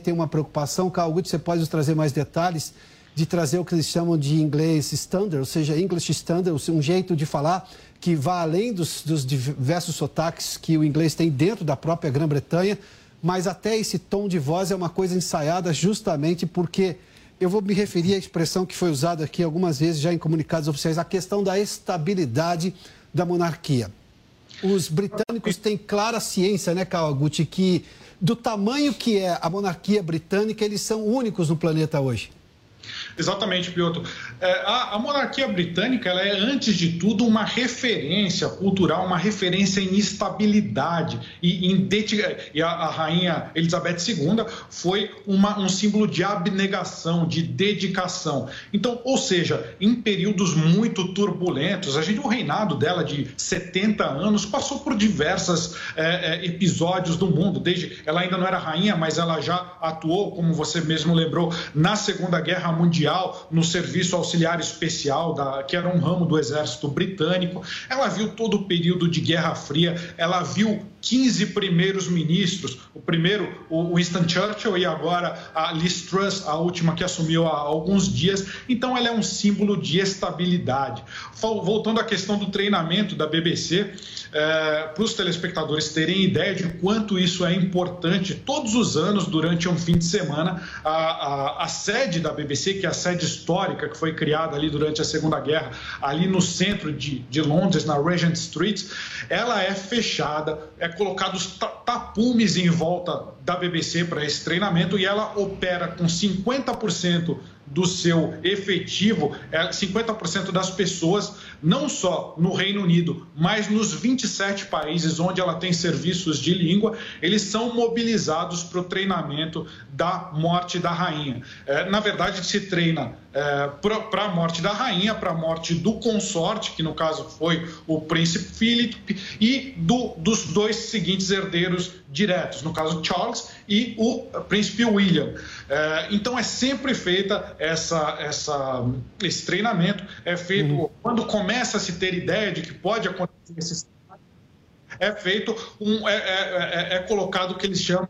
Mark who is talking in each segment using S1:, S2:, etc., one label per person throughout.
S1: tem uma preocupação. Carl Gutt, você pode nos trazer mais detalhes de trazer o que eles chamam de inglês standard, ou seja, English standard, um jeito de falar que vá além dos, dos diversos sotaques que o inglês tem dentro da própria Grã-Bretanha, mas até esse tom de voz é uma coisa ensaiada justamente porque eu vou me referir à expressão que foi usada aqui algumas vezes já em comunicados oficiais, a questão da estabilidade da monarquia. Os britânicos têm clara ciência, né, Kawaguchi, que do tamanho que é a monarquia britânica, eles são únicos no planeta hoje.
S2: Exatamente, Piotr. É, a, monarquia britânica ela é, antes de tudo, uma referência cultural, uma referência em estabilidade. E, em e a, a, rainha Elizabeth II foi uma, um símbolo de abnegação, de dedicação. Então, ou seja, em períodos muito turbulentos, a gente, o reinado dela de 70 anos passou por diversos é, é, episódios do mundo. Desde ela ainda não era rainha, mas ela já atuou, como você mesmo lembrou, na Segunda Guerra Mundial, no serviço auxiliar especial, da, que era um ramo do exército britânico. Ela viu todo o período de Guerra Fria, ela viu 15 primeiros ministros, o primeiro, o Winston Churchill, e agora a Liz Truss, a última que assumiu há alguns dias. Então, ela é um símbolo de estabilidade. Voltando à questão do treinamento da BBC, é, para os telespectadores terem ideia de quanto isso é importante, todos os anos, durante um fim de semana, a, a, a sede da BBC, que é a sede histórica que foi criada ali durante a Segunda Guerra, ali no centro de, de Londres, na Regent Street, ela é fechada, é colocados tapumes em volta da BBC para esse treinamento e ela opera com 50% do seu efetivo, 50% é, das pessoas, não só no Reino Unido, mas nos 27 países onde ela tem serviços de língua, eles são mobilizados para o treinamento da morte da rainha. É, na verdade, se treina é, para a morte da rainha, para a morte do consorte, que no caso foi o príncipe Philip, e do, dos dois seguintes herdeiros diretos, no caso Charles e o príncipe William. É, então é sempre feita essa, essa, esse treinamento, é feito uhum. quando começa a se ter ideia de que pode acontecer esse é feito um é, é, é, é colocado o que eles chamam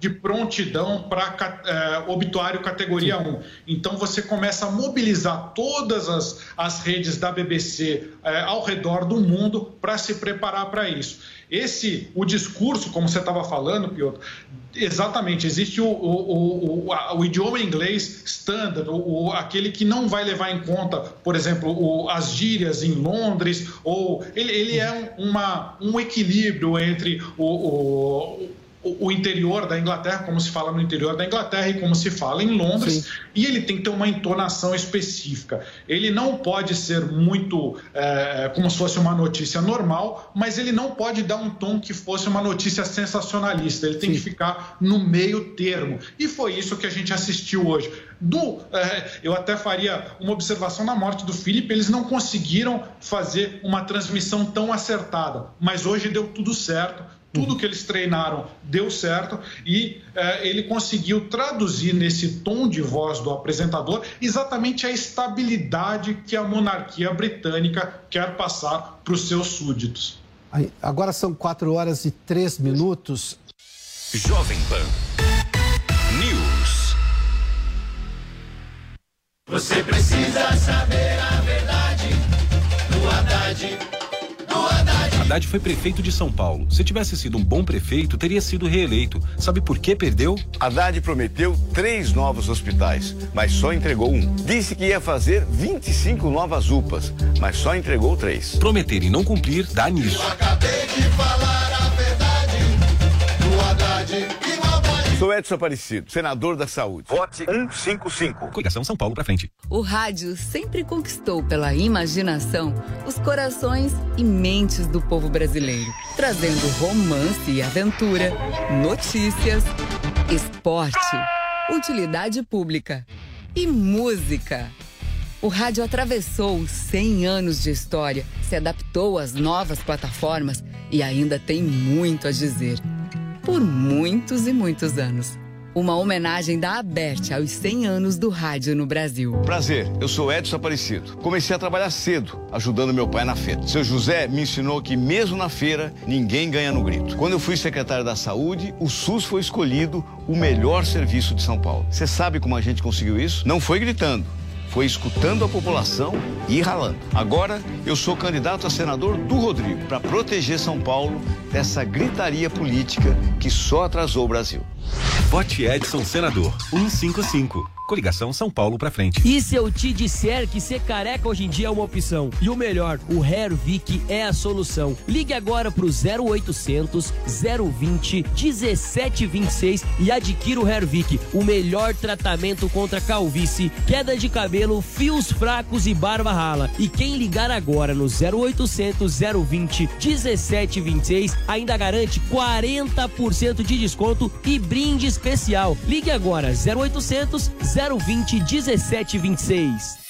S2: de prontidão para é, obituário categoria 1. Então você começa a mobilizar todas as, as redes da BBC é, ao redor do mundo para se preparar para isso. Esse, o discurso, como você estava falando, Piotr, exatamente, existe o, o, o, o idioma inglês standard, o, aquele que não vai levar em conta, por exemplo, as gírias em Londres, ou ele, ele é uma, um equilíbrio entre o, o interior da Inglaterra, como se fala no interior da Inglaterra e como se fala em Londres, Sim. e ele tem que ter uma entonação específica. Ele não pode ser muito é, como se fosse uma notícia normal, mas ele não pode dar um tom que fosse uma notícia sensacionalista. Ele tem Sim. que ficar no meio termo. E foi isso que a gente assistiu hoje. Do, é, eu até faria uma observação na morte do Felipe, eles não conseguiram fazer uma transmissão tão acertada, mas hoje deu tudo certo tudo que eles treinaram deu certo e eh, ele conseguiu traduzir nesse tom de voz do apresentador exatamente a estabilidade que a monarquia britânica quer passar para os seus súditos.
S1: Agora são quatro horas e três minutos.
S3: Jovem Pan News. Você precisa saber a verdade do Haddad. Haddad foi prefeito de São Paulo. Se tivesse sido um bom prefeito, teria sido reeleito. Sabe por que perdeu?
S4: Haddad prometeu três novos hospitais, mas só entregou um. Disse que ia fazer 25 novas UPAs, mas só entregou três.
S3: Prometer e não cumprir dá nisso.
S4: Sou Edson Aparecido, senador da Saúde.
S3: Vote 155. Coligação São Paulo pra frente.
S5: O rádio sempre conquistou pela imaginação os corações e mentes do povo brasileiro, trazendo romance e aventura, notícias, esporte, utilidade pública e música. O rádio atravessou 100 anos de história, se adaptou às novas plataformas e ainda tem muito a dizer por muitos e muitos anos. uma homenagem da Aberte aos 100 anos do rádio no Brasil.
S4: Prazer, eu sou Edson Aparecido. Comecei a trabalhar cedo, ajudando meu pai na feira. Seu José me ensinou que mesmo na feira, ninguém ganha no grito. Quando eu fui secretário da Saúde, o SUS foi escolhido o melhor serviço de São Paulo. Você sabe como a gente conseguiu isso? Não foi gritando foi escutando a população e ralando. Agora eu sou candidato a senador do Rodrigo para proteger São Paulo dessa gritaria política que só atrasou o Brasil.
S3: Vote Edson Senador 155. Coligação São Paulo pra frente.
S6: E se eu te disser que ser careca hoje em dia é uma opção? E o melhor, o Hervik é a solução. Ligue agora pro 0800 020 1726 e adquira o Hervik, o melhor tratamento contra calvície, queda de cabelo, fios fracos e barba rala. E quem ligar agora no 0800 020 1726 ainda garante 40% de desconto e brinde especial. Ligue agora 0800 020 1726.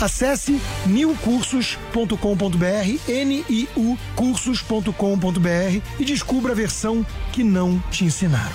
S7: Acesse niucursos.com.br, N-I-U cursos.com.br e descubra a versão que não te ensinaram.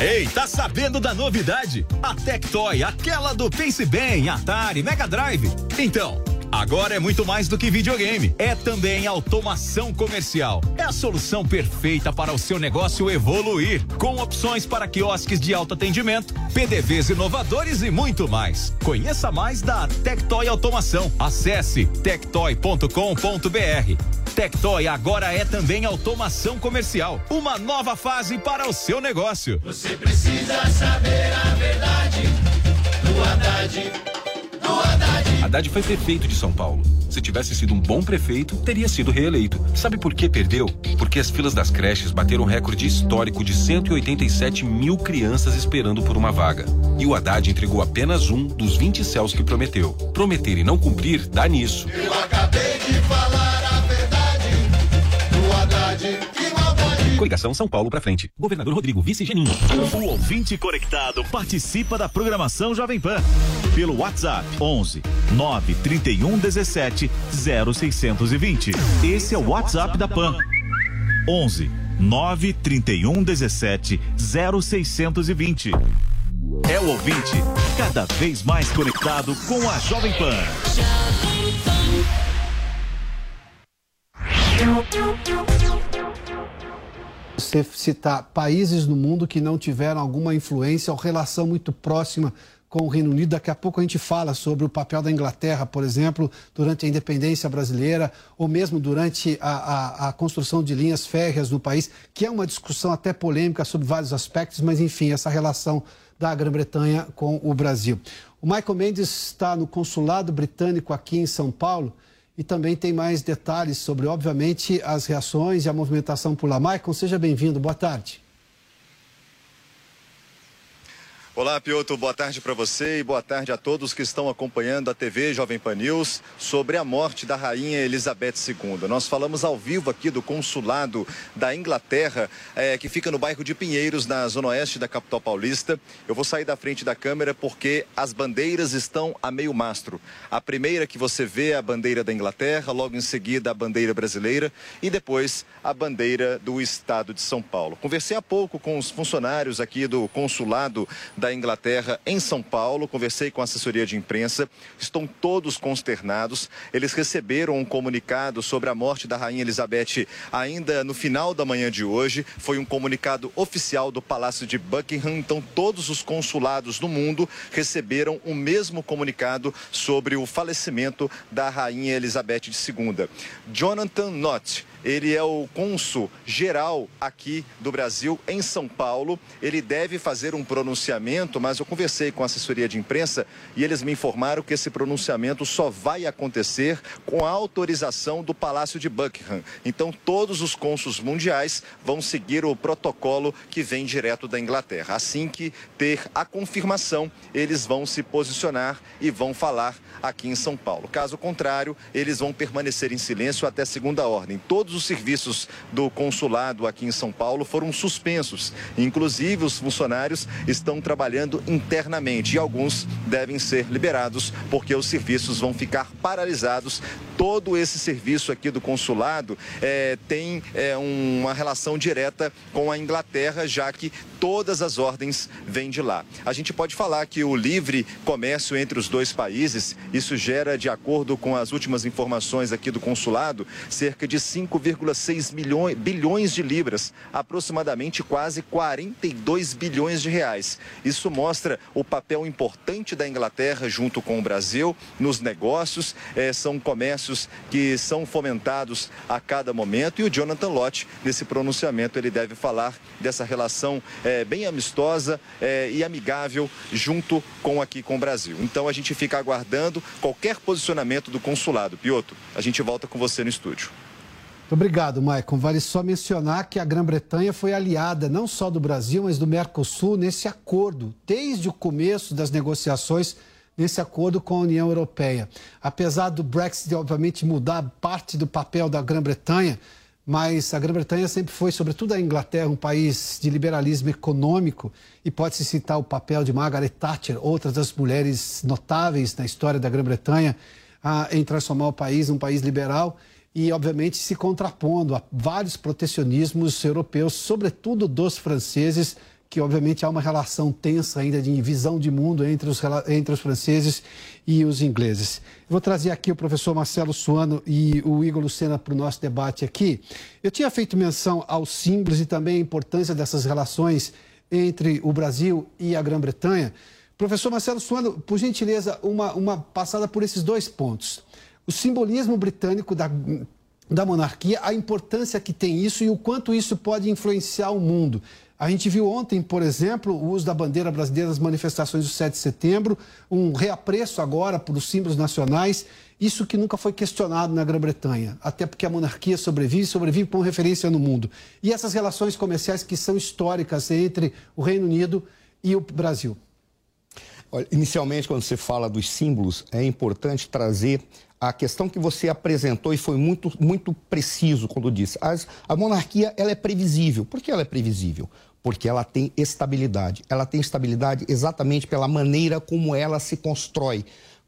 S8: Ei, tá sabendo da novidade? A Tectoy, aquela do Pense Bem, Atari, Mega Drive. Então, Agora é muito mais do que videogame. É também automação comercial. É a solução perfeita para o seu negócio evoluir, com opções para quiosques de alto atendimento, PDVs inovadores e muito mais. Conheça mais da Tectoy Automação. Acesse tectoy.com.br. Tectoy agora é também automação comercial. Uma nova fase para o seu negócio.
S9: Você precisa saber a verdade do Haddad.
S3: Haddad foi prefeito de São Paulo. Se tivesse sido um bom prefeito, teria sido reeleito. Sabe por que perdeu? Porque as filas das creches bateram recorde histórico de 187 mil crianças esperando por uma vaga. E o Haddad entregou apenas um dos 20 céus que prometeu. Prometer e não cumprir dá nisso.
S9: Eu acabei
S3: Coligação São Paulo pra frente. Governador Rodrigo, vice Geninho.
S8: O ouvinte conectado participa da programação Jovem Pan. Pelo WhatsApp 11 931 17 0620. Esse é o WhatsApp da Pan. 11 931 17 0620. É o ouvinte cada vez mais conectado com a Jovem Pan.
S1: Você citar países no mundo que não tiveram alguma influência ou relação muito próxima com o Reino Unido. Daqui a pouco a gente fala sobre o papel da Inglaterra, por exemplo, durante a independência brasileira, ou mesmo durante a, a, a, construção de linhas férreas no país, que é uma discussão até polêmica sobre vários aspectos, mas enfim, essa relação da Grã-Bretanha com o Brasil. O Michael Mendes está no consulado britânico aqui em São Paulo e também tem mais detalhes sobre, obviamente, as reações e a movimentação por lá. Maicon, seja bem-vindo. Boa tarde.
S10: Olá, Piotr, boa tarde para você e boa tarde a todos que estão acompanhando a TV Jovem Pan News sobre a morte da rainha Elizabeth II. Nós falamos ao vivo aqui do consulado da Inglaterra, é, que fica no bairro de Pinheiros, na zona oeste da capital paulista. Eu vou sair da frente da câmera porque as bandeiras estão a meio mastro. A primeira que você vê é a bandeira da Inglaterra, logo em seguida a bandeira brasileira e depois a bandeira do estado de São Paulo. Conversei há pouco com os funcionários aqui do consulado da Inglaterra em São Paulo. Conversei com a assessoria de imprensa. Estão todos consternados. Eles receberam um comunicado sobre a morte da Rainha Elizabeth ainda no final da manhã de hoje. Foi um comunicado oficial do Palácio de Buckingham. Então, todos os consulados do mundo receberam o mesmo comunicado sobre o falecimento da Rainha Elizabeth II. Jonathan Nott ele é o cônsul geral aqui do Brasil em São Paulo. Ele deve fazer um pronunciamento, mas eu conversei com a assessoria de imprensa e eles me informaram que esse pronunciamento só vai acontecer com a autorização do Palácio de Buckingham. Então, todos os cônsuls mundiais vão seguir o protocolo que vem direto da Inglaterra. Assim que ter a confirmação, eles vão se posicionar e vão falar aqui em São Paulo. Caso contrário, eles vão permanecer em silêncio até segunda ordem. Todos os serviços do consulado aqui em São Paulo foram suspensos. Inclusive, os funcionários estão trabalhando internamente e alguns devem ser liberados porque os serviços vão ficar paralisados. Todo esse serviço aqui do consulado é, tem é, uma relação direta com a Inglaterra, já que todas as ordens vêm de lá. A gente pode falar que o livre comércio entre os dois países, isso gera, de acordo com as últimas informações aqui do consulado, cerca de 5,6 milhões bilhões de libras, aproximadamente quase 42 bilhões de reais. Isso mostra o papel importante da Inglaterra junto com o Brasil nos negócios. É, são comércios que são fomentados a cada momento e o Jonathan Lott, nesse pronunciamento, ele deve falar dessa relação é, bem amistosa é, e amigável junto com aqui com o Brasil. Então a gente fica aguardando qualquer posicionamento do consulado. Piotr, a gente volta com você no estúdio.
S11: Obrigado, Maicon. Vale só mencionar que a Grã-Bretanha foi aliada não só do Brasil, mas do Mercosul nesse acordo, desde o começo das negociações nesse acordo com a União Europeia. Apesar do Brexit, obviamente, mudar parte do papel da Grã-Bretanha, mas a Grã-Bretanha sempre foi, sobretudo a Inglaterra, um país de liberalismo econômico e pode-se citar o papel de Margaret Thatcher, outra das mulheres notáveis na história da Grã-Bretanha, em transformar o país num país liberal e, obviamente, se contrapondo a vários protecionismos europeus, sobretudo dos franceses, que obviamente há uma relação tensa ainda de visão de mundo entre os, entre os franceses e os ingleses. vou trazer aqui o professor Marcelo Suano e o Igor Lucena para o nosso debate aqui. Eu tinha feito menção aos símbolos e também a importância dessas relações entre o Brasil e a Grã-Bretanha. Professor Marcelo Suano, por gentileza, uma, uma passada por esses dois pontos. O simbolismo britânico da, da monarquia, a importância que tem isso e o quanto isso pode influenciar o mundo. A gente viu ontem, por exemplo, o uso da bandeira brasileira nas manifestações do 7 de setembro, um reapreço agora por os símbolos nacionais, isso que nunca foi questionado na Grã-Bretanha, até porque a monarquia sobrevive, sobrevive com referência no mundo. E essas relações comerciais que são históricas entre o Reino Unido e o Brasil.
S12: Olha, inicialmente, quando você fala dos símbolos, é importante trazer a questão que você apresentou e foi muito, muito preciso quando disse. As, a monarquia ela é previsível. Por que ela é previsível? Porque ela tem estabilidade. Ela tem estabilidade exatamente pela maneira como ela se constrói.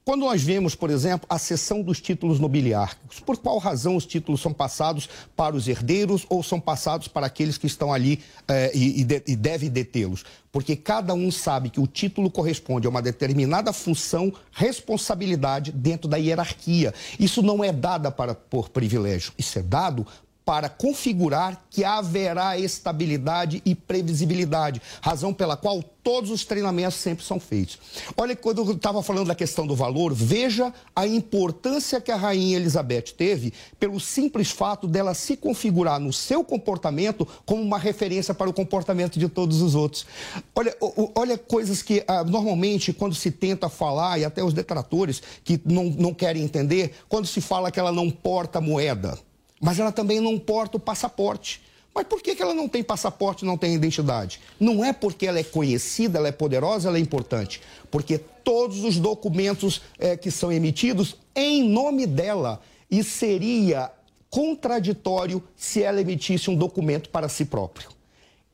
S12: Quando nós vemos, por exemplo, a cessão dos títulos nobiliárquicos, por qual razão os títulos são passados para os herdeiros ou são passados para aqueles que estão ali eh, e, de, e devem detê-los? Porque cada um sabe que o título corresponde a uma determinada função, responsabilidade dentro da hierarquia. Isso não é dado para, por privilégio, isso é dado para configurar que haverá estabilidade e previsibilidade, razão pela qual todos os treinamentos sempre são feitos. Olha, quando eu estava falando da questão do valor, veja a importância que a Rainha Elizabeth teve pelo simples fato dela se configurar no seu comportamento como uma referência para o comportamento de todos os outros. Olha, olha coisas que ah, normalmente, quando se tenta falar, e até os detratores que não, não querem entender, quando se fala que ela não porta moeda mas ela também não porta o passaporte. Mas por que, que ela não tem passaporte, não tem identidade? Não é porque ela é conhecida, ela é poderosa, ela é importante. Porque todos os documentos é, que são emitidos em nome dela. E seria contraditório se ela emitisse um documento para si próprio.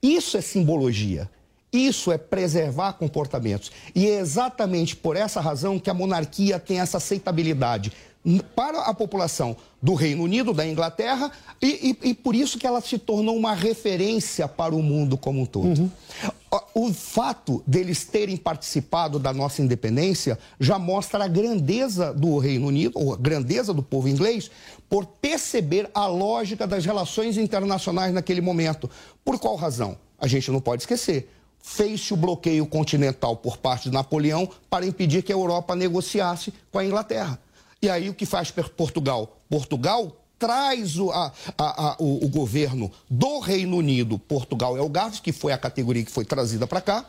S12: Isso é simbologia. Isso é preservar comportamentos. E é exatamente por essa razão que a monarquia tem essa aceitabilidade para a população do Reino Unido, da Inglaterra, e, e, e, por isso que ela se tornou uma referência para o mundo como um todo. Uhum. O fato deles terem participado da nossa independência já mostra a grandeza do Reino Unido, ou a grandeza do povo inglês, por perceber a lógica das relações internacionais naquele momento. Por qual razão? A gente não pode esquecer fez-se o bloqueio continental por parte de Napoleão para impedir que a Europa negociasse com a Inglaterra. E aí o que faz Portugal? Portugal traz o, a, a, o, o governo do Reino Unido, Portugal e Algarve, que foi a categoria que foi trazida para cá,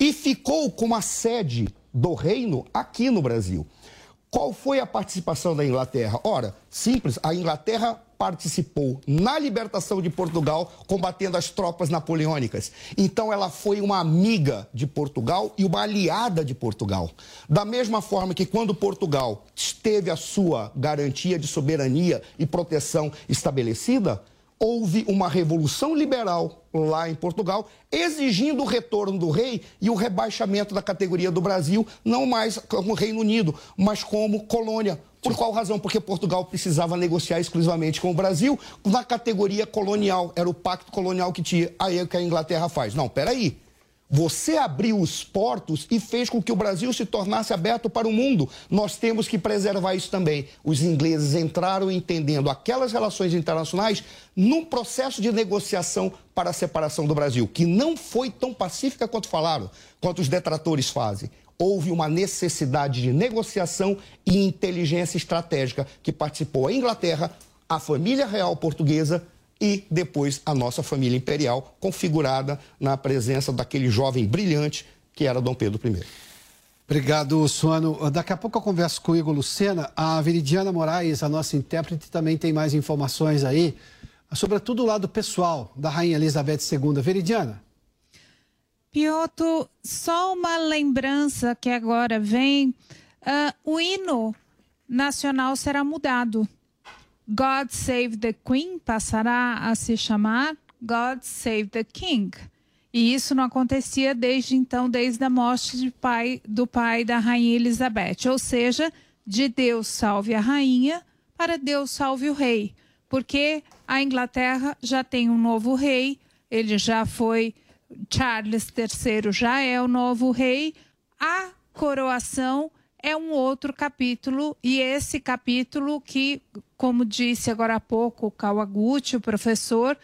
S12: e ficou com a sede do reino aqui no Brasil. Qual foi a participação da Inglaterra? Ora, simples, a Inglaterra participou na libertação de Portugal, combatendo as tropas napoleônicas. Então ela foi uma amiga de Portugal e uma aliada de Portugal. Da mesma forma que quando Portugal teve a sua garantia de soberania e proteção estabelecida, houve uma revolução liberal lá em Portugal, exigindo o retorno do rei e o rebaixamento da categoria do Brasil, não mais como Reino Unido, mas como colônia. Por qual razão? Porque Portugal precisava negociar exclusivamente com o Brasil na categoria colonial. Era o pacto colonial que tinha. Aí é que a Inglaterra faz. Não, peraí. Você abriu os portos e fez com que o Brasil se tornasse aberto para o mundo. Nós temos que preservar isso também. Os ingleses entraram entendendo aquelas relações internacionais num processo de negociação para a separação do Brasil, que não foi tão pacífica quanto falaram, quanto os detratores fazem. Houve uma necessidade de negociação e inteligência estratégica que participou a Inglaterra, a família real portuguesa e depois a nossa família imperial, configurada na presença daquele jovem brilhante que era Dom Pedro I.
S11: Obrigado, Suano. Daqui a pouco eu converso com o Igor Lucena. A Veridiana Moraes, a nossa intérprete, também tem mais informações aí, sobretudo o lado pessoal da Rainha Elizabeth II. Veridiana.
S13: Piotr, só uma lembrança que agora vem: uh, o hino nacional será mudado. God Save the Queen passará a se chamar God Save the King. E isso não acontecia desde então, desde a morte de pai, do pai da rainha Elizabeth. Ou seja, de Deus salve a rainha para Deus salve o rei. Porque a Inglaterra já tem um novo rei, ele já foi. Charles III já é o novo rei. A coroação é um outro capítulo, e esse capítulo que, como disse agora há pouco o Kawaguchi, o professor,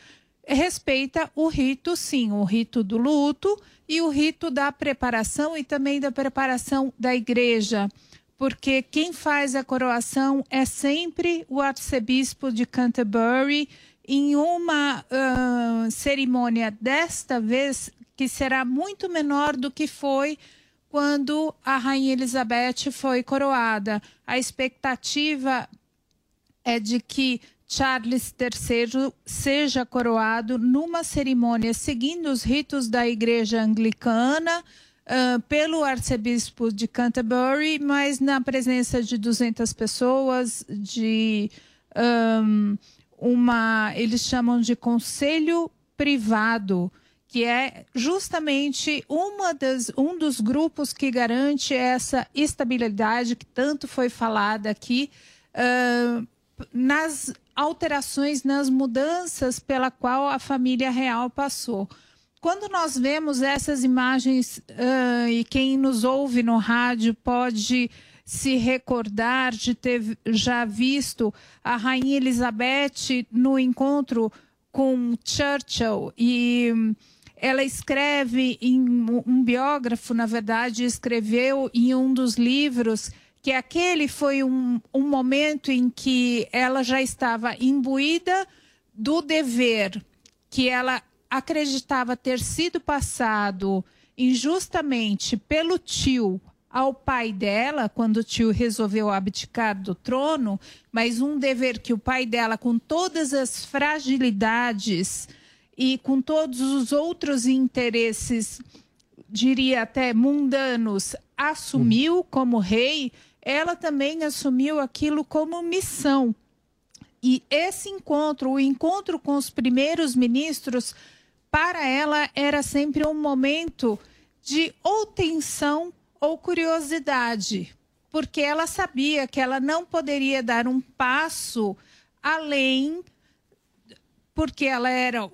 S13: respeita o rito, sim, o rito do luto e o rito da preparação e também da preparação da igreja. Porque quem faz a coroação é sempre o arcebispo de Canterbury, em uma uh, cerimônia desta vez que será muito menor do que foi quando a Rainha Elizabeth foi coroada. A expectativa é de que Charles III seja coroado numa cerimônia seguindo os ritos da Igreja Anglicana. Uh, pelo arcebispo de Canterbury, mas na presença de 200 pessoas, de um, uma, eles chamam de conselho privado, que é justamente uma das, um dos grupos que garante essa estabilidade que tanto foi falada aqui uh, nas alterações, nas mudanças pela qual a família real passou. Quando nós vemos essas imagens, uh, e quem nos ouve no rádio pode se recordar de ter já visto a Rainha Elizabeth no encontro com Churchill e ela escreve em um biógrafo, na verdade, escreveu em um dos livros que aquele foi um, um momento em que ela já estava imbuída do dever que ela acreditava ter sido passado injustamente pelo tio ao pai dela, quando o tio resolveu abdicar do trono, mas um dever que o pai dela, com todas as fragilidades, e com todos os outros interesses, diria até mundanos, assumiu como rei, ela também assumiu aquilo como missão. E esse encontro, o encontro com os primeiros ministros, para ela era sempre um momento de ou tensão ou curiosidade, porque ela sabia que ela não poderia dar um passo além porque ela era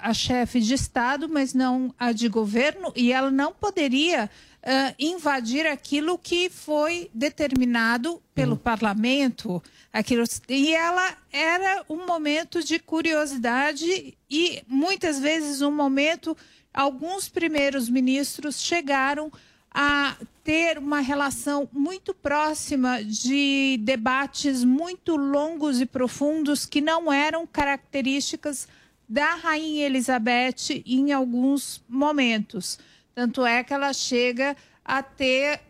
S13: a, chefe de Estado, mas não a de governo, e ela não poderia uh, invadir aquilo que foi determinado pelo hum. parlamento. Aquilo, e ela era um momento de curiosidade e muitas vezes um momento. Alguns primeiros ministros chegaram a ter uma relação muito próxima de debates muito longos e profundos que não eram características da Rainha Elizabeth em alguns momentos. Tanto é que ela chega a ter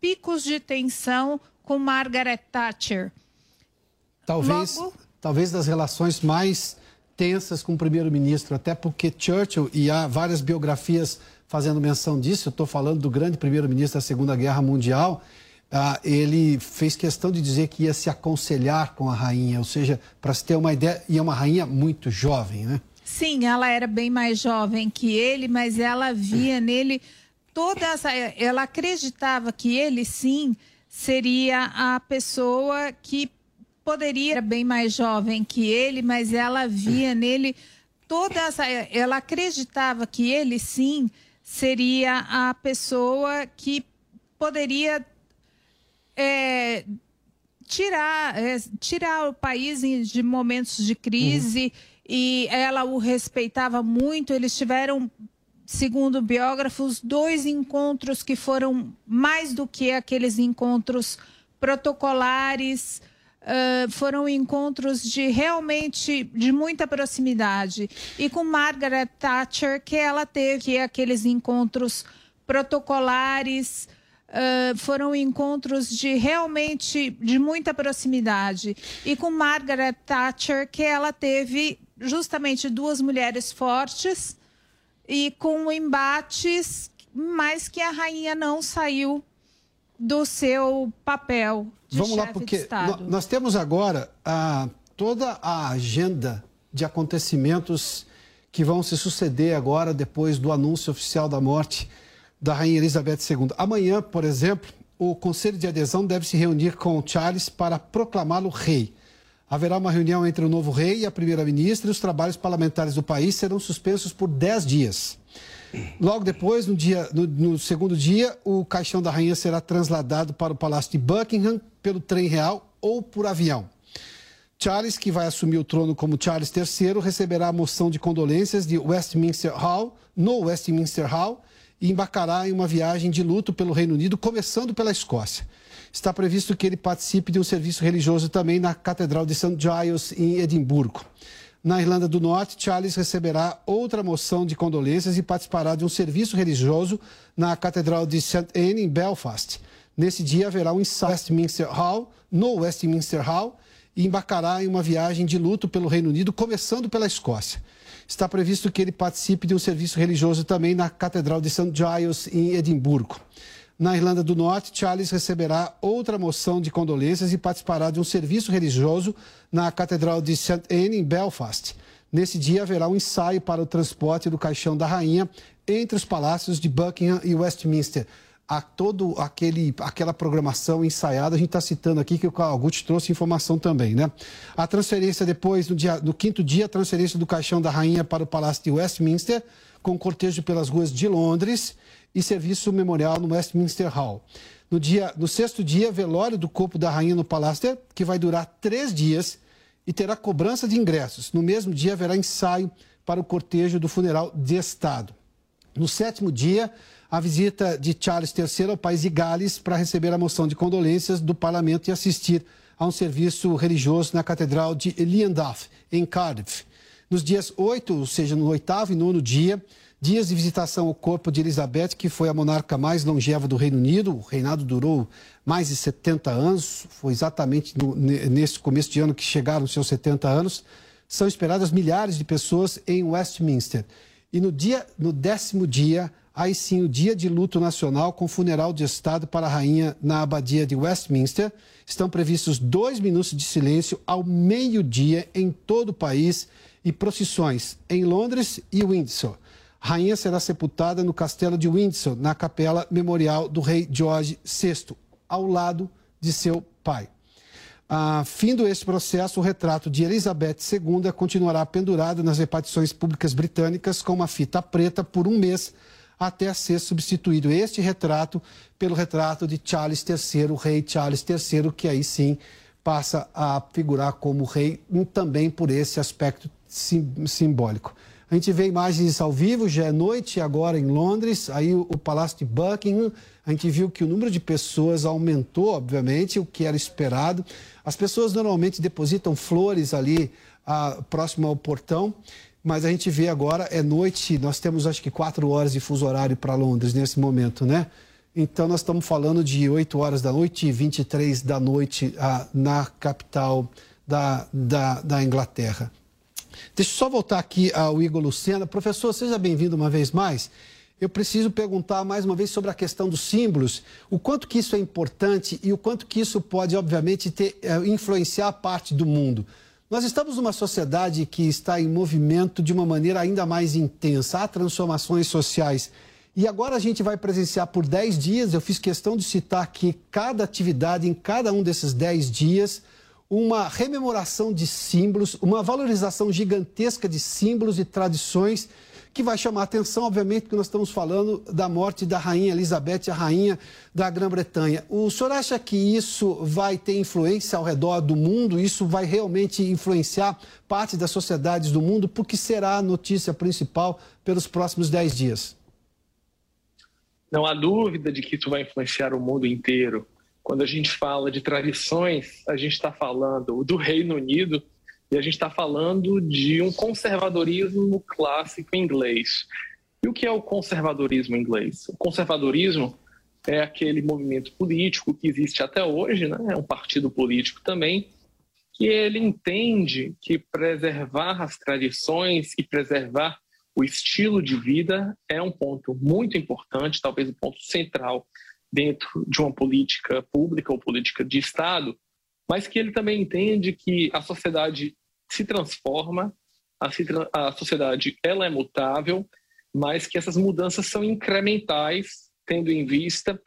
S13: picos de tensão com Margaret Thatcher.
S11: Talvez, Logo... talvez das relações mais tensas com o primeiro-ministro, até porque Churchill, e há várias biografias fazendo menção disso, eu estou falando do grande primeiro-ministro da Segunda Guerra Mundial, ah, ele fez questão de dizer que ia se aconselhar com a rainha, ou seja, para se ter uma ideia, e é uma rainha muito jovem, né?
S13: Sim, ela era bem mais jovem que ele, mas ela via nele toda essa. Ela acreditava que ele sim seria a pessoa que poderia era bem mais jovem que ele, mas ela via nele toda essa. Ela acreditava que ele sim seria a pessoa que poderia é, tirar, é, tirar o país de momentos de crise uhum. e ela o respeitava muito. Eles tiveram, segundo biógrafos, dois encontros que foram mais do que aqueles encontros protocolares. Uh, foram encontros de realmente de muita proximidade e com Margaret Thatcher que ela teve aqueles encontros protocolares Uh, foram encontros de realmente de muita proximidade. E com Margaret Thatcher, que ela teve justamente duas mulheres fortes e com embates, mas que a rainha não saiu do seu papel de
S11: Vamos
S13: lá,
S11: porque nós temos agora a, toda a agenda de acontecimentos que vão se suceder agora depois do anúncio oficial da morte da Rainha Elizabeth II. Amanhã, por exemplo, o Conselho de Adesão deve se reunir com Charles para proclamá-lo rei. Haverá uma reunião entre o novo rei e a primeira-ministra e os trabalhos parlamentares do país serão suspensos por 10 dias. Logo depois, no, dia, no, no, segundo dia, o caixão da rainha será trasladado para o Palácio de Buckingham pelo trem real ou por avião. Charles, que vai assumir o trono como Charles III, receberá a moção de condolências de Westminster Hall, no Westminster Hall, e embarcará em uma viagem de luto pelo Reino Unido, começando pela Escócia. Está previsto que ele participe de um serviço religioso também na Catedral de St. Giles, em Edimburgo. Na Irlanda do Norte, Charles receberá outra moção de condolências e participará de um serviço religioso na Catedral de St. Anne, em Belfast. Nesse dia haverá um ensaio Westminster Hall, no Westminster Hall, e embarcará em uma viagem de luto pelo Reino Unido, começando pela Escócia. Está previsto que ele participe de um serviço religioso também na Catedral de St. Giles, em Edimburgo. Na Irlanda do Norte, Charles receberá outra moção de condolências e participará de um serviço religioso na Catedral de St. Anne, em Belfast. Nesse dia haverá um ensaio para o transporte do caixão da rainha entre os palácios de Buckingham e Westminster a todo aquele aquela programação ensaiada, a gente está citando aqui que o Augusto trouxe informação também, né? A transferência depois, no, dia, no quinto dia, a transferência do caixão da rainha para o Palácio de Westminster, com cortejo pelas ruas de Londres e serviço memorial no Westminster Hall. No, dia, no sexto dia, velório do corpo da rainha no Palácio, que vai durar três dias e terá cobrança de ingressos. No mesmo dia, haverá ensaio para o cortejo do funeral de Estado. No sétimo dia, a visita de Charles III ao país de Gales para receber a moção de condolências do parlamento e assistir a um serviço religioso na Catedral de Llandaff, em Cardiff. Nos dias 8, ou seja, no oitavo e nono dia, dias de visitação ao corpo de Elizabeth, que foi a monarca mais longeva do Reino Unido. O reinado durou mais de 70 anos, foi exatamente no, nesse começo de ano que chegaram seus 70 anos. São esperadas milhares de pessoas em Westminster. E no dia, no décimo dia, aí sim o dia de luto nacional com funeral de Estado para a rainha na abadia de Westminster. Estão previstos dois minutos de silêncio ao meio-dia em todo o país e procissões em Londres e Windsor. Rainha será sepultada no castelo de Windsor, na capela memorial do rei George VI, ao lado de seu pai. Ah, findo esse processo, o retrato de Elizabeth II continuará pendurado nas repartições públicas britânicas com uma fita preta por um mês até ser substituído este retrato pelo retrato de Charles III, o rei Charles III, que aí sim passa a figurar como rei também por esse aspecto sim, simbólico. A gente vê imagens ao vivo, já é noite agora em Londres, aí o, o Palácio de Buckingham, a gente viu que o número de pessoas aumentou, obviamente, o que era esperado. As pessoas normalmente depositam flores ali ah, próximo ao portão, mas a gente vê agora, é noite, nós temos acho que quatro horas de fuso horário para Londres nesse momento, né? Então nós estamos falando de 8 horas da noite e 23 da noite ah, na capital da, da, da Inglaterra. Deixa eu só voltar aqui ao Igor Lucena. Professor, seja bem-vindo uma vez mais. Eu preciso perguntar mais uma vez sobre a questão dos símbolos, o quanto que isso é importante e o quanto que isso pode, obviamente, ter, eh, influenciar parte do mundo. Nós estamos numa sociedade que está em movimento de uma maneira ainda mais intensa. Há transformações sociais. E agora a gente vai presenciar por 10 dias, eu fiz questão de citar aqui cada atividade em cada um desses 10 dias uma rememoração de símbolos, uma valorização gigantesca de símbolos e tradições que vai chamar a atenção, obviamente, porque nós estamos falando da morte da rainha Elizabeth, a rainha da Grã-Bretanha. O senhor acha que isso vai ter influência ao redor do mundo? Isso vai realmente influenciar parte das sociedades do mundo? Porque será a notícia principal pelos próximos dez dias?
S14: Não há dúvida de que isso vai influenciar o mundo inteiro. Quando a gente fala de tradições, a gente está falando do Reino Unido e a gente está falando de um conservadorismo clássico inglês. E o que é o conservadorismo inglês? O conservadorismo é aquele movimento político que existe até hoje, né? é um partido político também, que ele entende que preservar as tradições e preservar o estilo de vida é um ponto muito importante, talvez o um ponto central dentro de uma política pública ou política de Estado, mas que ele também entende que a sociedade se transforma, a, a sociedade ela é mutável, mas que essas mudanças são incrementais, tendo em vista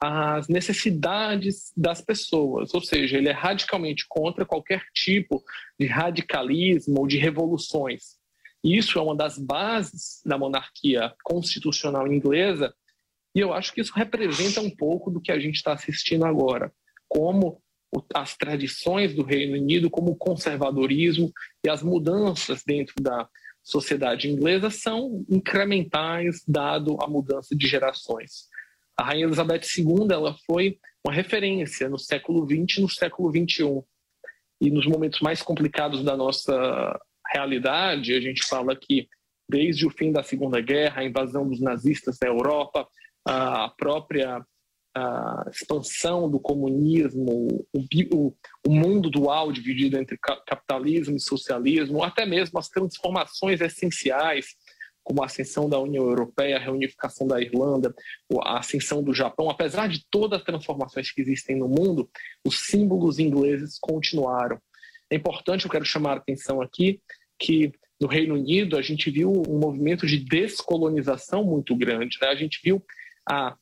S14: as necessidades das pessoas, ou seja, ele é radicalmente contra qualquer tipo de radicalismo ou de revoluções. Isso é uma das bases da monarquia constitucional inglesa, e eu acho que isso representa um pouco do que a gente está assistindo agora, como as tradições do Reino Unido, como o conservadorismo e as mudanças dentro da sociedade inglesa são incrementais dado a mudança de gerações. A Rainha Elizabeth II ela foi uma referência no século XX e no século XXI. E nos momentos mais complicados da nossa realidade, a gente fala que desde o fim da Segunda Guerra, a invasão dos nazistas na Europa, a própria a expansão do comunismo, o, o, o, mundo dual dividido entre capitalismo e socialismo, até mesmo as transformações essenciais, como a ascensão da União Europeia, a reunificação da Irlanda, a ascensão do Japão, apesar de todas as transformações que existem no mundo, os símbolos ingleses continuaram. É importante, eu quero chamar a atenção aqui, que no Reino Unido a gente viu um movimento de descolonização muito grande. Né? A gente viu a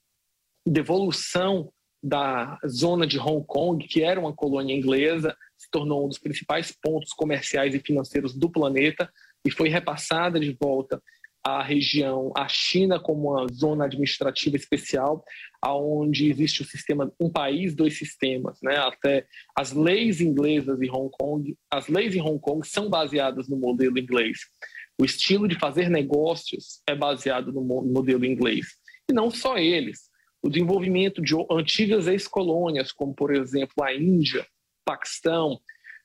S14: devolução da zona de Hong Kong, que era uma colônia inglesa, se tornou um dos principais pontos comerciais e financeiros do planeta e foi repassada de volta à região, à China como uma zona administrativa especial, aonde existe o sistema um país dois sistemas, né? Até as leis inglesas em Hong Kong, as leis em Hong Kong são baseadas no modelo inglês. O estilo de fazer negócios é baseado no modelo inglês e não só eles. O desenvolvimento de antigas ex-colônias, como por exemplo a Índia, Paquistão,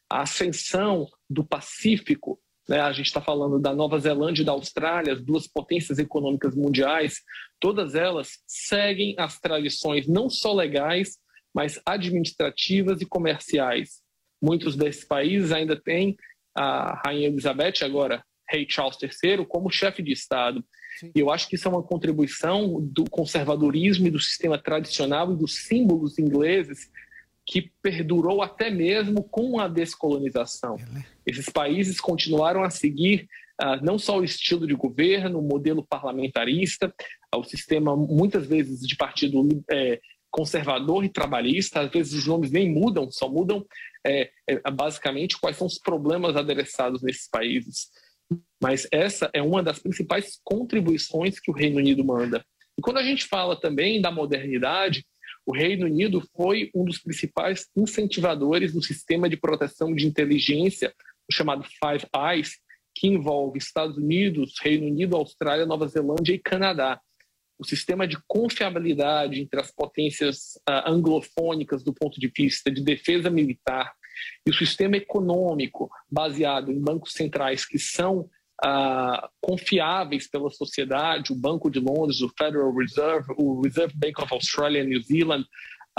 S14: a ascensão do Pacífico, né? a gente está falando da Nova Zelândia e da Austrália, as duas potências econômicas mundiais, todas elas seguem as tradições não só legais, mas administrativas e comerciais. Muitos desses países ainda têm a Rainha Elizabeth, agora Rei Charles III, como chefe de Estado. E eu acho que isso é uma contribuição do conservadorismo e do sistema tradicional e dos símbolos ingleses que perdurou até mesmo com a descolonização. Esses países continuaram a seguir uh, não só o estilo de governo, o modelo parlamentarista, uh, o sistema muitas vezes de partido é, conservador e trabalhista, às vezes os nomes nem mudam, só mudam é, é, basicamente quais são os problemas adereçados nesses países. Mas essa é uma das principais contribuições que o Reino Unido manda. E quando a gente fala também da modernidade, o Reino Unido foi um dos principais incentivadores do sistema de proteção de inteligência, o chamado Five Eyes, que envolve Estados Unidos, Reino Unido, Austrália, Nova Zelândia e Canadá. O sistema de confiabilidade entre as potências uh, anglofônicas do ponto de vista de defesa militar e o sistema econômico baseado em bancos centrais que são uh, confiáveis pela sociedade, o Banco de Londres, o Federal Reserve, o Reserve Bank of Australia New Zealand,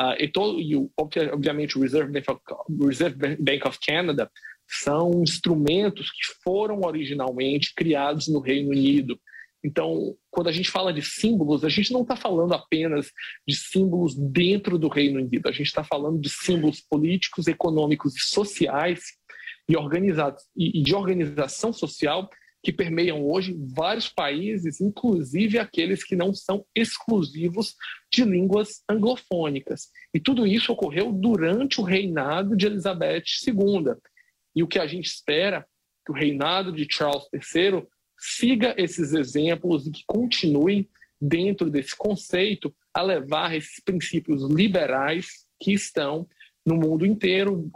S14: uh, e, todo, e o, obviamente o Reserve Bank, of, Reserve Bank of Canada, são instrumentos que foram originalmente criados no Reino Unido. Então, quando a gente fala de símbolos, a gente não está falando apenas de símbolos dentro do Reino Unido, a gente está falando de símbolos políticos, econômicos e sociais e, organizados, e de organização social que permeiam hoje vários países, inclusive aqueles que não são exclusivos de línguas anglofônicas. E tudo isso ocorreu durante o reinado de Elizabeth II. E o que a gente espera que o reinado de Charles III siga esses exemplos e que continue dentro desse conceito a levar esses princípios liberais que estão no mundo inteiro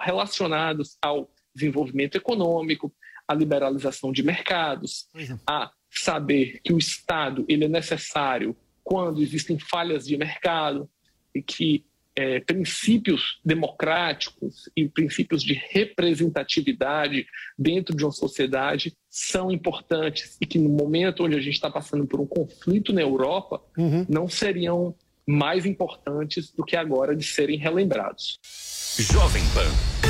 S14: relacionados ao desenvolvimento econômico, a liberalização de mercados, é. a saber que o Estado ele é necessário quando existem falhas de mercado e que é, princípios democráticos e princípios de representatividade dentro de uma sociedade são importantes e que no momento onde a gente está passando por um conflito na Europa uhum. não seriam mais importantes do que agora de serem relembrados.
S8: Jovem Pan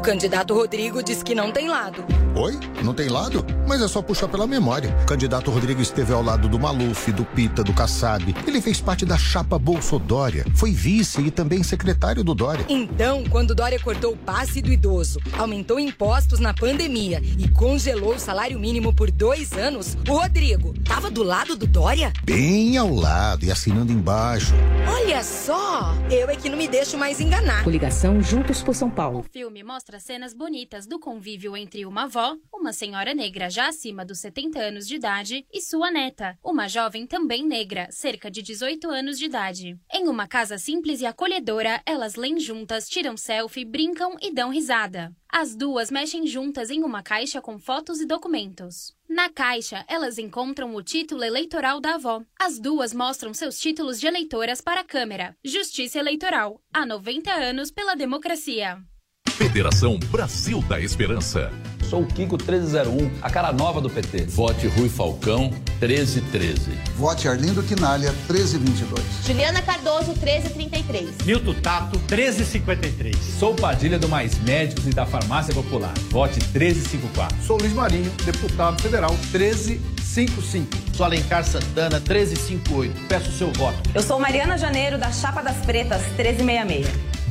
S15: O candidato Rodrigo diz que não tem lado.
S16: Oi? Não tem lado? Mas é só puxar pela memória. O candidato Rodrigo esteve ao lado do Maluf, do Pita, do Kassab. Ele fez parte da chapa Bolsodória. Foi vice e também secretário do Dória.
S15: Então, quando Dória cortou o passe do idoso, aumentou impostos na pandemia e congelou o salário mínimo por dois anos, o Rodrigo tava do lado do Dória?
S16: Bem ao lado e assinando embaixo.
S15: Olha só! Eu é que não me deixo mais enganar.
S17: Coligação Juntos por São Paulo.
S18: O filme mostra cenas bonitas do convívio entre uma avó uma senhora negra já acima dos 70 anos de idade, e sua neta, uma jovem também negra, cerca de 18 anos de idade. Em uma casa simples e acolhedora, elas leem juntas, tiram selfie, brincam e dão risada. As duas mexem juntas em uma caixa com fotos e documentos. Na caixa, elas encontram o título eleitoral da avó. As duas mostram seus títulos de eleitoras para a câmera. Justiça Eleitoral. Há 90 anos pela democracia.
S8: Federação Brasil da Esperança.
S19: Sou o Kiko 1301, a cara nova do PT.
S20: Vote Rui Falcão 1313.
S21: Vote Arlindo Quinalha 1322.
S22: Juliana Cardoso 1333.
S23: Milton Tato 1353.
S24: Sou Padilha do Mais Médicos e da Farmácia Popular. Vote 1354.
S25: Sou Luiz Marinho, deputado federal 1355.
S26: Sou Alencar Santana 1358. Peço o seu voto.
S27: Eu sou Mariana Janeiro da Chapa das Pretas 1366.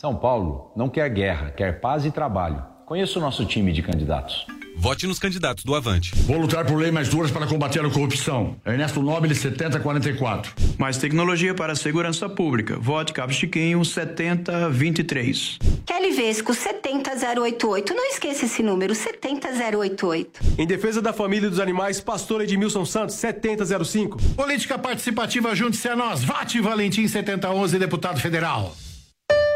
S28: São Paulo não quer guerra, quer paz e trabalho. Conheça o nosso time de candidatos.
S3: Vote nos candidatos do Avante.
S29: Vou lutar por leis mais duras para combater a corrupção. Ernesto Nobile, 7044.
S30: Mais tecnologia para a segurança pública. Vote Cabo Chiquinho, 7023.
S31: Kelly Vesco, 70088. Não esqueça esse número, 70088.
S32: Em defesa da família e dos animais, pastor Edmilson Santos, 7005.
S33: Política participativa, junte-se a nós. Vote Valentim, 7011, deputado federal.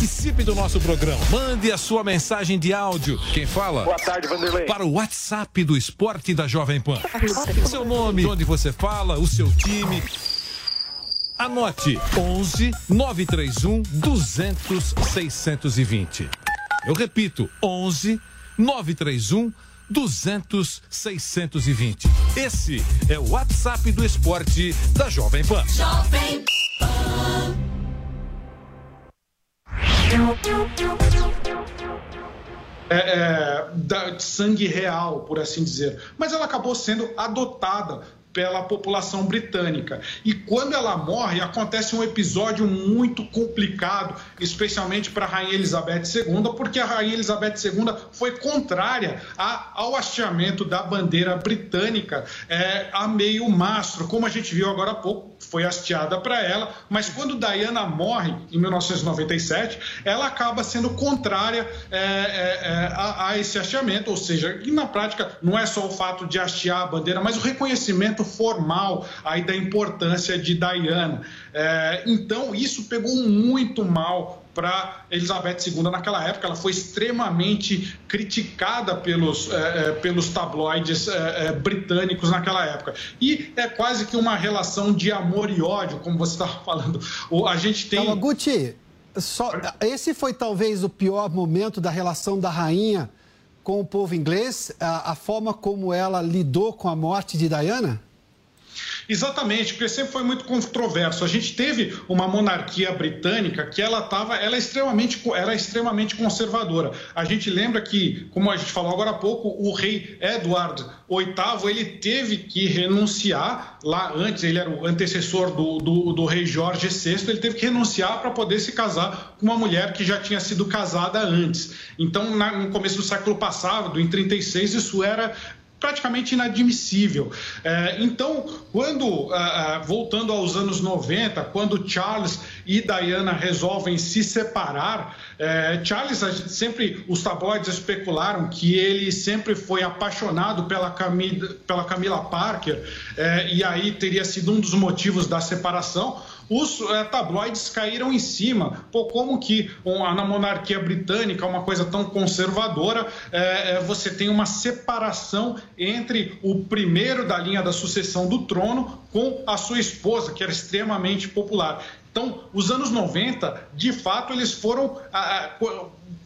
S34: participe do nosso programa. Mande a sua mensagem de áudio. Quem fala?
S35: Boa tarde, Vanderlei.
S34: Para o WhatsApp do Esporte da Jovem Pan. Seu nome, de onde você fala, o seu time. Anote 11 931 200 620. Eu repito, 11 931 200 620. Esse é o WhatsApp do Esporte da Jovem Pan. Jovem Pan.
S2: É, é, de sangue real, por assim dizer. Mas ela acabou sendo adotada pela população britânica. E quando ela morre, acontece um episódio muito complicado, especialmente para a Rainha Elizabeth II, porque a Rainha Elizabeth II foi contrária a, ao hasteamento da bandeira britânica é, a meio mastro, como a gente viu agora há pouco, foi hasteada para ela, mas quando Diana morre, em 1997, ela acaba sendo contrária é, é, é, a, a esse hasteamento, ou seja, na prática não é só o fato de hastear a bandeira, mas o reconhecimento formal aí da importância de Diana. É, então, isso pegou muito mal para Elizabeth II naquela época. Ela foi extremamente criticada pelos, é, é pelos tabloides é, é, britânicos naquela época. E é quase que uma relação de amor e ódio, como você estava falando. O, a gente tem.
S11: Kawaguchi, só, esse foi talvez o pior momento da relação da rainha com o povo inglês, a, a forma como ela lidou com a morte de Diana?
S2: Exatamente, porque sempre foi muito controverso. A gente teve uma monarquia britânica que ela estava, ela é extremamente, era é extremamente conservadora. A gente lembra que, como a gente falou agora há pouco, o rei Edward VIII ele teve que renunciar lá antes. Ele era o antecessor do, do, do rei Jorge VI. Ele teve que renunciar para poder se casar com uma mulher que já tinha sido casada antes. Então, na, no começo do século passado, em 36, isso era praticamente inadmissível. É, então, quando, é, é, voltando aos anos 90, quando Charles e Diana resolvem se separar, Charles, sempre os tabloides especularam que ele sempre foi apaixonado pela Camila, pela Camila Parker, e aí teria sido um dos motivos da separação os é, tabloides caíram em cima. Pô, como que na monarquia britânica, uma coisa tão conservadora, é, você tem uma separação entre o primeiro da linha da sucessão do trono com a sua esposa, que era extremamente popular. Então, os anos 90, de fato, eles foram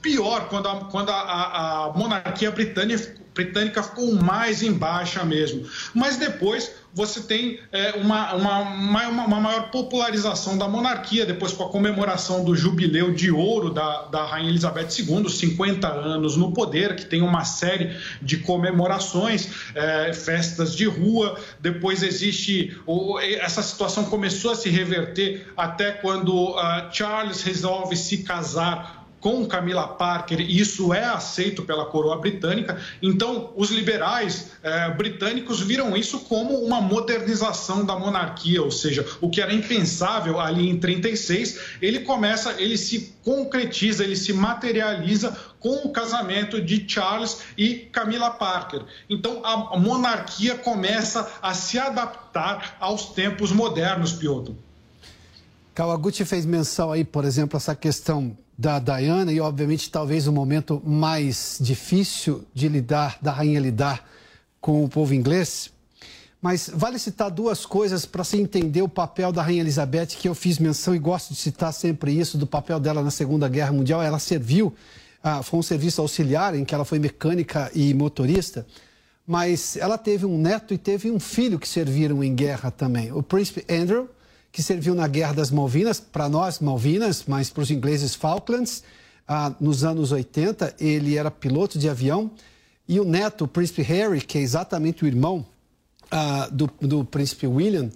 S2: pior quando a, quando a monarquia britânica, britânica ficou mais em baixa mesmo. Mas depois você tem é, uma, uma, uma, maior popularização da monarquia, depois com a comemoração do jubileu de ouro da, da Rainha Elizabeth II, 50 anos no poder, que tem uma série de comemorações, é, festas de rua. Depois existe. O, essa situação começou a se reverter até quando uh, Charles resolve se casar com Camila Parker, e isso é aceito pela coroa britânica. Então, os liberais eh, britânicos viram isso como uma modernização da monarquia, ou seja, o que era impensável ali em 36, ele começa, ele se concretiza, ele se materializa com o casamento de Charles e Camila Parker. Então, a monarquia começa a se adaptar aos tempos modernos, Piotr.
S11: Kawaguchi fez menção aí, por exemplo, essa questão da Diana e, obviamente, talvez o momento mais difícil de lidar, da rainha lidar com o povo inglês. Mas vale citar duas coisas para se entender o papel da Rainha Elizabeth, que eu fiz menção e gosto de citar sempre isso, do papel dela na Segunda Guerra Mundial. Ela serviu, ah, foi um serviço auxiliar em que ela foi mecânica e motorista, mas ela teve um neto e teve um filho que serviram em guerra também. O príncipe Andrew, que serviu na Guerra das Malvinas, para nós Malvinas, mas para os ingleses Falklands. Ah, nos anos 80, ele era piloto de avião. E o neto, o príncipe Harry, que é exatamente o irmão ah, do, do príncipe William,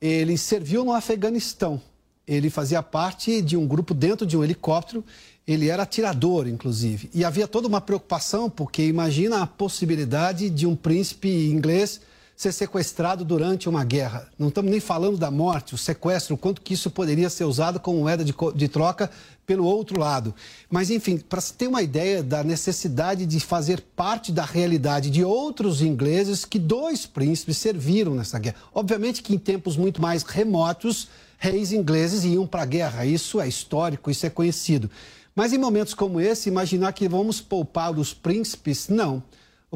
S11: ele serviu no Afeganistão. ele fazia parte de um grupo dentro de um helicóptero. Ele era atirador, inclusive. E havia toda uma preocupação, porque imagina a possibilidade de um príncipe inglês ser sequestrado durante uma guerra. Não estamos nem falando da morte, o sequestro, o quanto que isso poderia ser usado como moeda de, de troca pelo outro lado. Mas, enfim, para se ter uma ideia da necessidade de fazer parte da realidade de outros ingleses que dois príncipes serviram nessa guerra. Obviamente que em tempos muito mais remotos, reis ingleses iam para a guerra. Isso é histórico, isso é conhecido. Mas em momentos como esse, imaginar que vamos poupar os príncipes, não.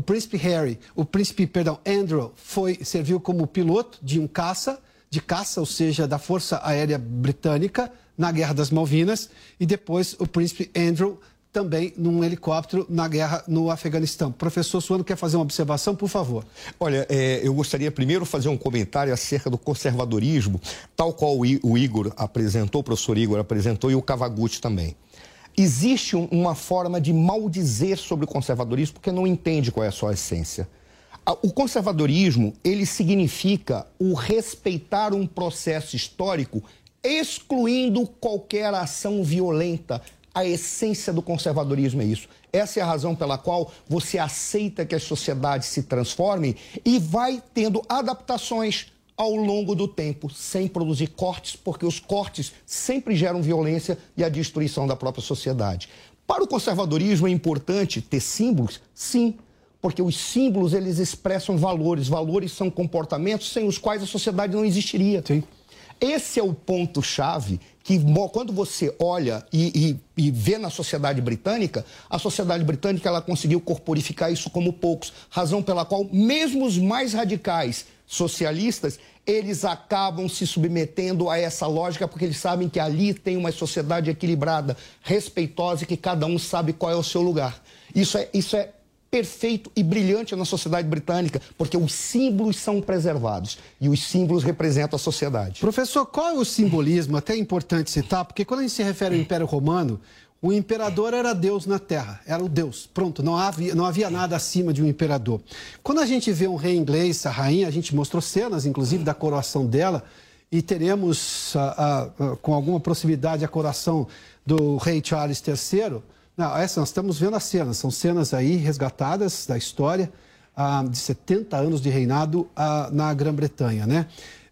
S11: O príncipe Harry, o príncipe, perdão, Andrew, foi, serviu como piloto de um caça, de caça, ou seja, da Força Aérea Britânica na Guerra das Malvinas, e depois o príncipe Andrew também num helicóptero na guerra no Afeganistão. Professor Suano quer fazer uma observação, por favor.
S12: Olha, é, eu gostaria primeiro fazer um comentário acerca do conservadorismo, tal qual o Igor apresentou, o professor Igor apresentou e o Cavagutti também. Existe uma forma de maldizer sobre o conservadorismo porque não entende qual é a sua essência. O conservadorismo, ele significa o respeitar um processo histórico excluindo qualquer ação violenta. A essência do conservadorismo é isso. Essa é a razão pela qual você aceita que as sociedades se transformem e vai tendo adaptações ao longo do tempo, sem produzir cortes, porque os cortes sempre geram violência e a destruição da própria sociedade. Para o conservadorismo é importante ter símbolos? Sim, porque os símbolos eles expressam valores. Valores são comportamentos sem os quais a sociedade não existiria. Sim. Esse é o ponto-chave que, quando você olha e, e, e, vê na sociedade britânica, a sociedade britânica ela conseguiu corporificar isso como poucos. Razão pela qual, mesmo os mais radicais socialistas, eles acabam se submetendo a essa lógica porque eles sabem que ali tem uma sociedade equilibrada, respeitosa e que cada um sabe qual é o seu lugar. Isso é, isso é perfeito e brilhante na sociedade britânica, porque os símbolos são preservados e os símbolos representam a sociedade.
S11: Professor, qual é o simbolismo? Até é importante citar, porque quando a gente se refere ao Império Romano, o imperador era Deus na terra, era o Deus. Pronto, não havia, não havia nada acima de um imperador. Quando a gente vê um rei inglês, a rainha, a gente mostrou cenas, inclusive, da coroação dela, e teremos, a, a, a, com alguma proximidade, a coroação do rei Charles III. Não, essa, nós estamos vendo as cenas, são cenas aí resgatadas da história de 70 anos de reinado na Grã-Bretanha, né?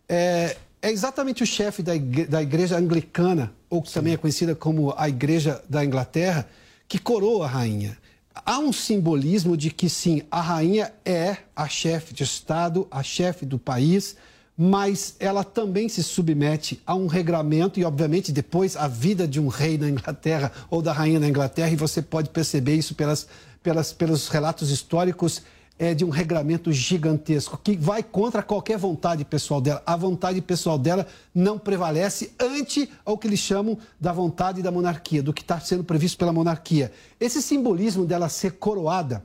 S11: É, é exatamente o chefe da, igre da igreja anglicana, ou que também é conhecida como a igreja da Inglaterra, que coroa a rainha. Há um simbolismo de que, sim, a rainha é a chefe de Estado, a chefe do país, mas ela também se submete a um regramento e, obviamente, depois a vida de um rei na Inglaterra ou da rainha na Inglaterra, e você pode perceber isso pelas, pelas, pelos relatos históricos é, de um regramento gigantesco que vai contra qualquer vontade pessoal dela. A vontade pessoal dela não prevalece ante ao que eles chamam da vontade da monarquia, do que está sendo previsto pela monarquia. Esse simbolismo dela ser coroada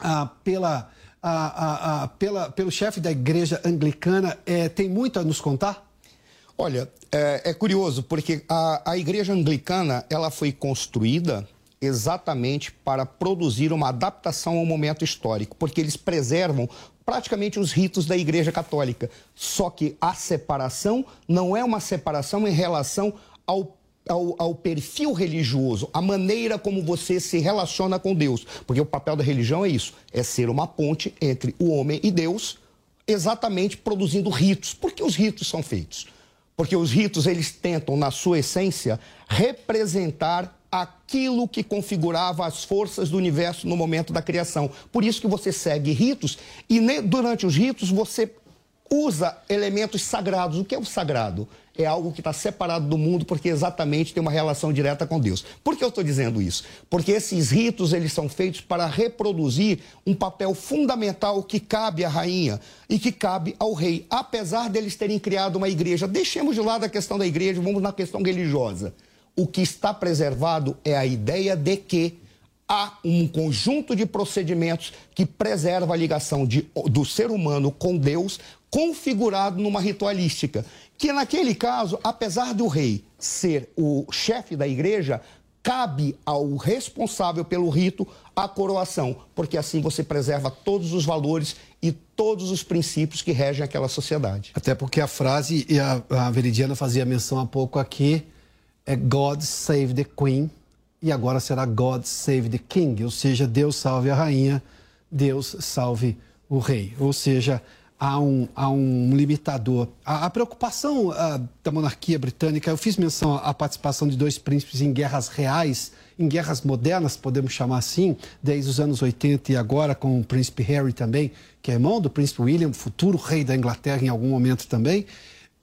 S11: ah, pela, ah, ah, pela, pelo chefe da igreja anglicana é, tem muito a nos contar?
S12: Olha, é, é curioso porque a, a igreja anglicana ela foi construída exatamente para produzir uma adaptação ao momento histórico, porque eles preservam praticamente os ritos da Igreja Católica. Só que a separação não é uma separação em relação ao ao, ao, perfil religioso, a maneira como você se relaciona com Deus. Porque o papel da religião é isso: é ser uma ponte entre o homem e Deus, exatamente produzindo ritos. Por que os ritos são feitos? Porque os ritos, eles tentam, na sua essência, representar aquilo que configurava as forças do universo no momento da criação. Por isso que você segue ritos e durante os ritos você usa elementos sagrados. O que é o sagrado? É algo que está separado do mundo porque exatamente tem uma relação direta com Deus. Por que eu estou dizendo isso? Porque esses ritos eles são feitos para reproduzir um papel fundamental que cabe à rainha e que cabe ao rei, apesar deles terem criado uma igreja. Deixemos de lado a questão da igreja, vamos na questão religiosa o que está preservado é a ideia de que há um conjunto de procedimentos que preserva a ligação de, do ser humano com Deus, configurado numa ritualística. Que naquele caso, apesar do rei ser o chefe da igreja, cabe ao responsável pelo rito a coroação, porque assim você preserva todos os valores e todos os princípios que regem aquela sociedade.
S11: Até porque a frase, e a, a Veridiana fazia menção há pouco aqui, é God save the Queen, e agora será God save the King, ou seja, Deus salve a rainha, Deus salve o rei. Ou seja, há um, há um limitador. A, a preocupação a, da monarquia britânica, eu fiz menção à participação de dois príncipes em guerras reais, em guerras modernas, podemos chamar assim, desde os anos 80 e agora com o príncipe Harry também, que é irmão do príncipe William, futuro rei da Inglaterra em algum momento também.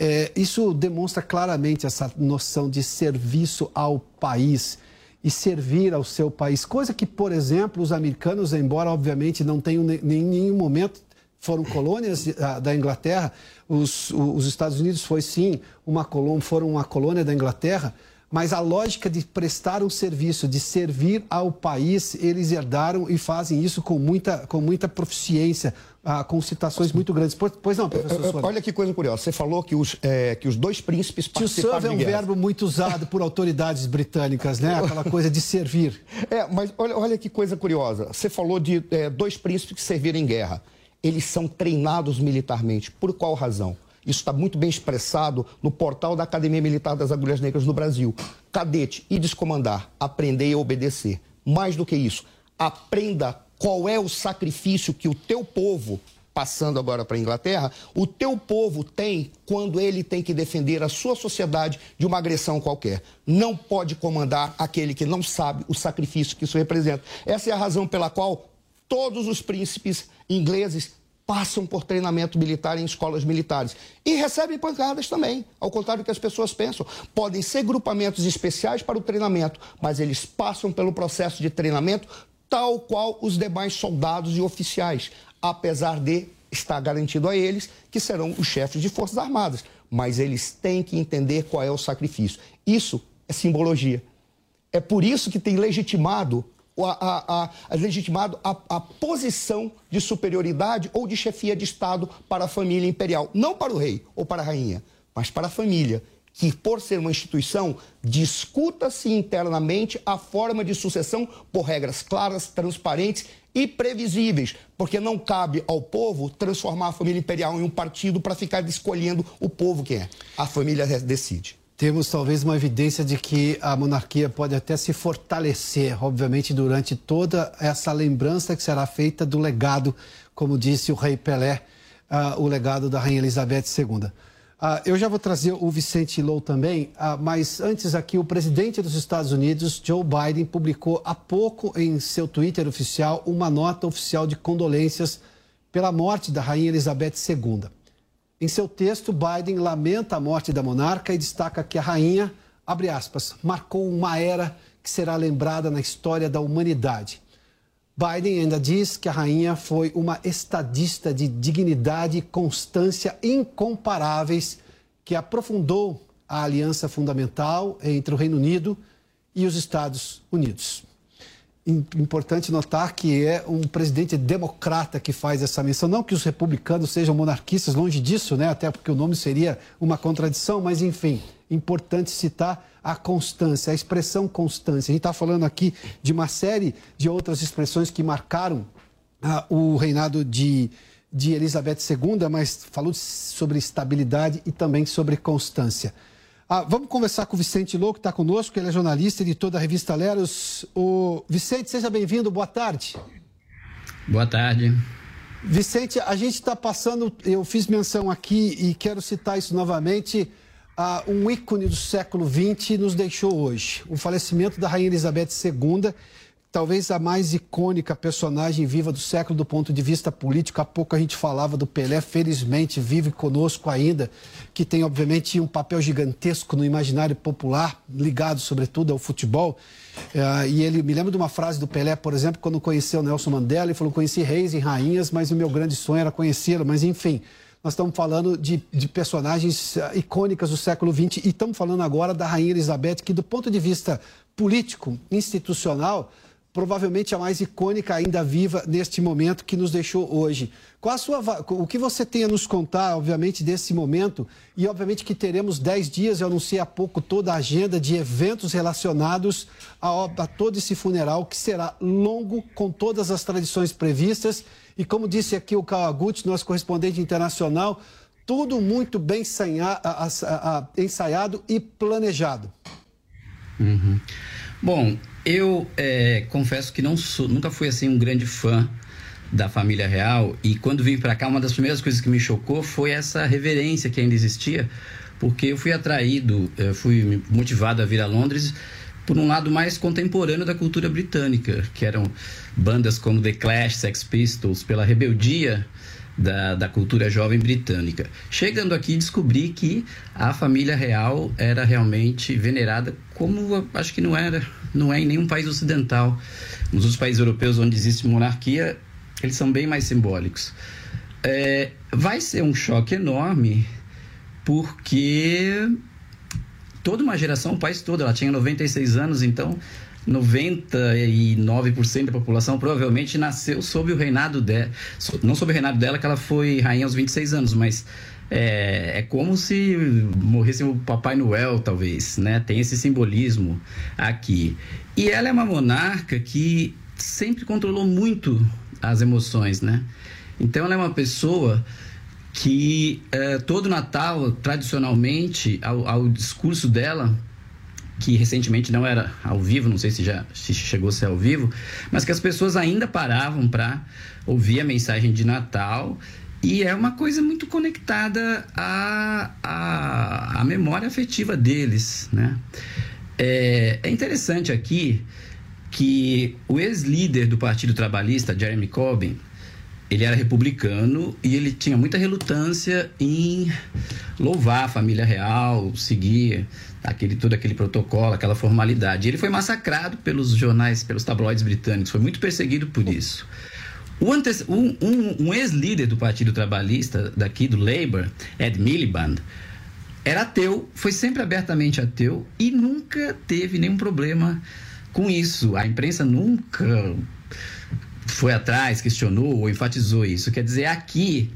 S11: É, isso demonstra claramente essa noção de serviço ao país e servir ao seu país, coisa que, por exemplo, os americanos, embora obviamente não tenham em nenhum momento foram colônias da Inglaterra, os, os Estados Unidos foi sim uma colônia, foram uma colônia da Inglaterra, mas a lógica de prestar um serviço, de servir ao país, eles herdaram e fazem isso com muita, com muita proficiência, ah, com citações muito grandes. Pois não, professor
S12: Olha que coisa curiosa. Você falou que os, é, que os dois príncipes participaram
S11: to serve é um verbo muito usado por autoridades britânicas, né? Aquela coisa de servir.
S12: É, mas olha, olha que coisa curiosa. Você falou de é, dois príncipes que serviram em guerra eles são treinados militarmente. Por qual razão? Isso está muito bem expressado no portal da Academia Militar das Agulhas Negras no Brasil. Cadete e descomandar, aprender e obedecer. Mais do que isso, aprenda qual é o sacrifício que o teu povo, passando agora para a Inglaterra, o teu povo tem quando ele tem que defender a sua sociedade de uma agressão qualquer. Não pode comandar aquele que não sabe o sacrifício que isso representa. Essa é a razão pela qual todos os príncipes ingleses passam por treinamento militar em escolas militares e recebem pancadas também, ao contrário do que as pessoas pensam. Podem ser grupamentos especiais para o treinamento, mas eles passam pelo processo de treinamento tal qual os demais soldados e oficiais, apesar de estar garantido a eles que serão os chefes de forças armadas, mas eles têm que entender qual é o sacrifício. Isso é simbologia. É por isso que tem legitimado a, a, a, legitimado a, a posição de superioridade ou de chefia de Estado para a família imperial. Não para o rei ou para a rainha, mas para a família que, por ser uma instituição, discuta-se internamente a forma de sucessão por regras claras, transparentes e previsíveis, porque não cabe ao povo transformar a família imperial em um partido para ficar escolhendo o povo quem é. A família decide
S11: temos talvez uma evidência de que a monarquia pode até se fortalecer, obviamente, durante toda essa lembrança que será feita do legado, como disse o rei Pelé, uh, o legado da rainha Elizabeth II. Uh, ah, eu já vou trazer o Vicente Low também, uh, mas antes aqui, o presidente dos Estados Unidos, Joe Biden, publicou há pouco em seu Twitter oficial uma nota oficial de condolências pela morte da rainha Elizabeth II. Em seu texto, Biden lamenta a morte da monarca e destaca que a rainha, abre aspas, marcou uma era que será lembrada na história da humanidade. Biden ainda diz que a rainha foi uma estadista de dignidade e constância incomparáveis que aprofundou a aliança fundamental entre o Reino Unido e os Estados Unidos importante notar que é um presidente democrata que faz essa menção. Não que os republicanos sejam monarquistas, longe disso, né? até porque o nome seria uma contradição, mas enfim, importante citar a constância, a expressão constância. A gente está falando aqui de uma série de outras expressões que marcaram ah, o reinado de, de Elizabeth II, mas falou sobre estabilidade e também sobre constância. Ah, vamos conversar com o Vicente Lou, que está conosco, ele é jornalista, editor da revista Leros. O Vicente, seja bem-vindo, boa tarde.
S36: Boa tarde.
S11: Vicente, a gente está passando, eu fiz menção aqui e quero citar isso novamente, um ícone do século XX nos deixou hoje. O falecimento da Rainha Elizabeth II, talvez a mais icônica personagem viva do século do ponto de vista político. Há pouco a gente falava do Pelé, felizmente vive conosco ainda, que tem obviamente um papel gigantesco no imaginário popular, ligado sobretudo ao futebol. Uh, e ele me lembra de uma frase do Pelé, por exemplo, quando conheceu Nelson Mandela, ele falou: conheci reis e rainhas, mas o meu grande sonho era conhecê-lo. Mas enfim, nós estamos falando de, de personagens uh, icônicas do século XX e estamos falando agora da Rainha Elizabeth, que do ponto de vista político, institucional, provavelmente a mais icônica ainda viva neste momento que nos deixou hoje. Qual a sua, o que você tem a nos contar, obviamente, desse momento? E, obviamente, que teremos 10 dias, eu anunciei há pouco toda a agenda de eventos relacionados a, a todo esse funeral, que será longo, com todas as tradições previstas. E, como disse aqui o Kawaguchi, nosso correspondente internacional, tudo muito bem ensaiado e planejado.
S36: Uhum. Bom, eu é, confesso que não sou, nunca fui assim um grande fã da família real e quando vim para cá uma das primeiras coisas que me chocou foi essa reverência que ainda existia, porque eu fui atraído, eu fui motivado a vir a Londres por um lado mais contemporâneo da cultura britânica, que eram bandas como The Clash, Sex Pistols, pela rebeldia da, da cultura jovem britânica. Chegando aqui, descobri que a família real era realmente venerada como acho que não era, não é em nenhum país ocidental. Nos outros países europeus onde existe monarquia, eles são bem mais simbólicos. É, vai ser um choque enorme porque toda uma geração, o país todo, ela tinha 96 anos, então 99% da população provavelmente nasceu sob o reinado dela. Não sob o reinado dela, que ela foi rainha aos 26 anos, mas é, é como se morresse o Papai Noel, talvez, né? Tem esse simbolismo aqui. E ela é uma monarca que sempre controlou muito as emoções, né? Então ela é uma pessoa que é, todo Natal, tradicionalmente, ao, ao discurso dela, que recentemente não era ao vivo, não sei se já se chegou a ser ao vivo, mas que as pessoas ainda paravam para ouvir a mensagem de Natal e é uma coisa muito conectada à, à, à memória afetiva deles, né? É, é interessante aqui que o ex-líder do Partido Trabalhista, Jeremy Corbyn, ele era republicano e ele tinha muita relutância em louvar a família real, seguir aquele todo aquele protocolo, aquela formalidade. Ele foi massacrado pelos jornais, pelos tabloides britânicos, foi muito perseguido por isso. Um, um, um ex-líder do Partido Trabalhista daqui do Labour, Ed Miliband, era ateu, foi sempre abertamente ateu e nunca teve nenhum problema com isso. A imprensa nunca foi atrás, questionou ou enfatizou isso. Quer dizer, aqui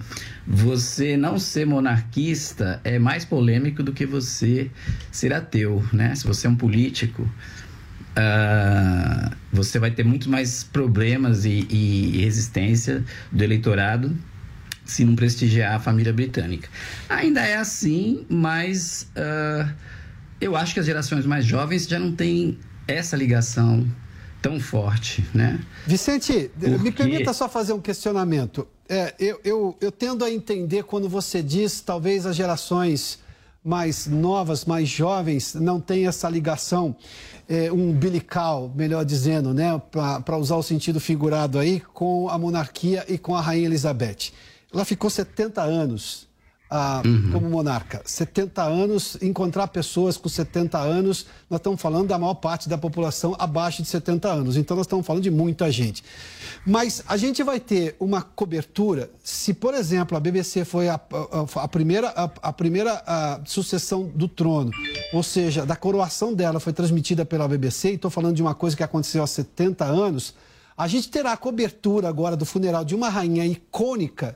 S36: você não ser monarquista é mais polêmico do que você ser ateu, né? Se você é um político, uh, você vai ter muito mais problemas e, e, resistência do eleitorado se não prestigiar a família britânica. Ainda é assim, mas uh, eu acho que as gerações mais jovens já não têm essa ligação tão forte, né?
S11: Vicente, Porque... me permita só fazer um questionamento. É, eu, eu, eu tendo a entender quando você diz, talvez as gerações mais novas, mais jovens, não têm essa ligação é, umbilical, melhor dizendo, né, para usar o sentido figurado aí, com a monarquia e com a Rainha Elizabeth. Ela ficou 70 anos uhum. como monarca. 70 anos, encontrar pessoas com 70 anos, nós estamos falando da maior parte da população abaixo de 70 anos. Então, nós estamos falando de muita gente. Mas a gente vai ter uma cobertura, se, por exemplo, a BBC foi a, a, a primeira, a, primeira sucessão do trono, ou seja, da coroação dela foi transmitida pela BBC, e estou falando de uma coisa que aconteceu há 70 anos, a gente terá a cobertura agora do funeral de uma rainha icônica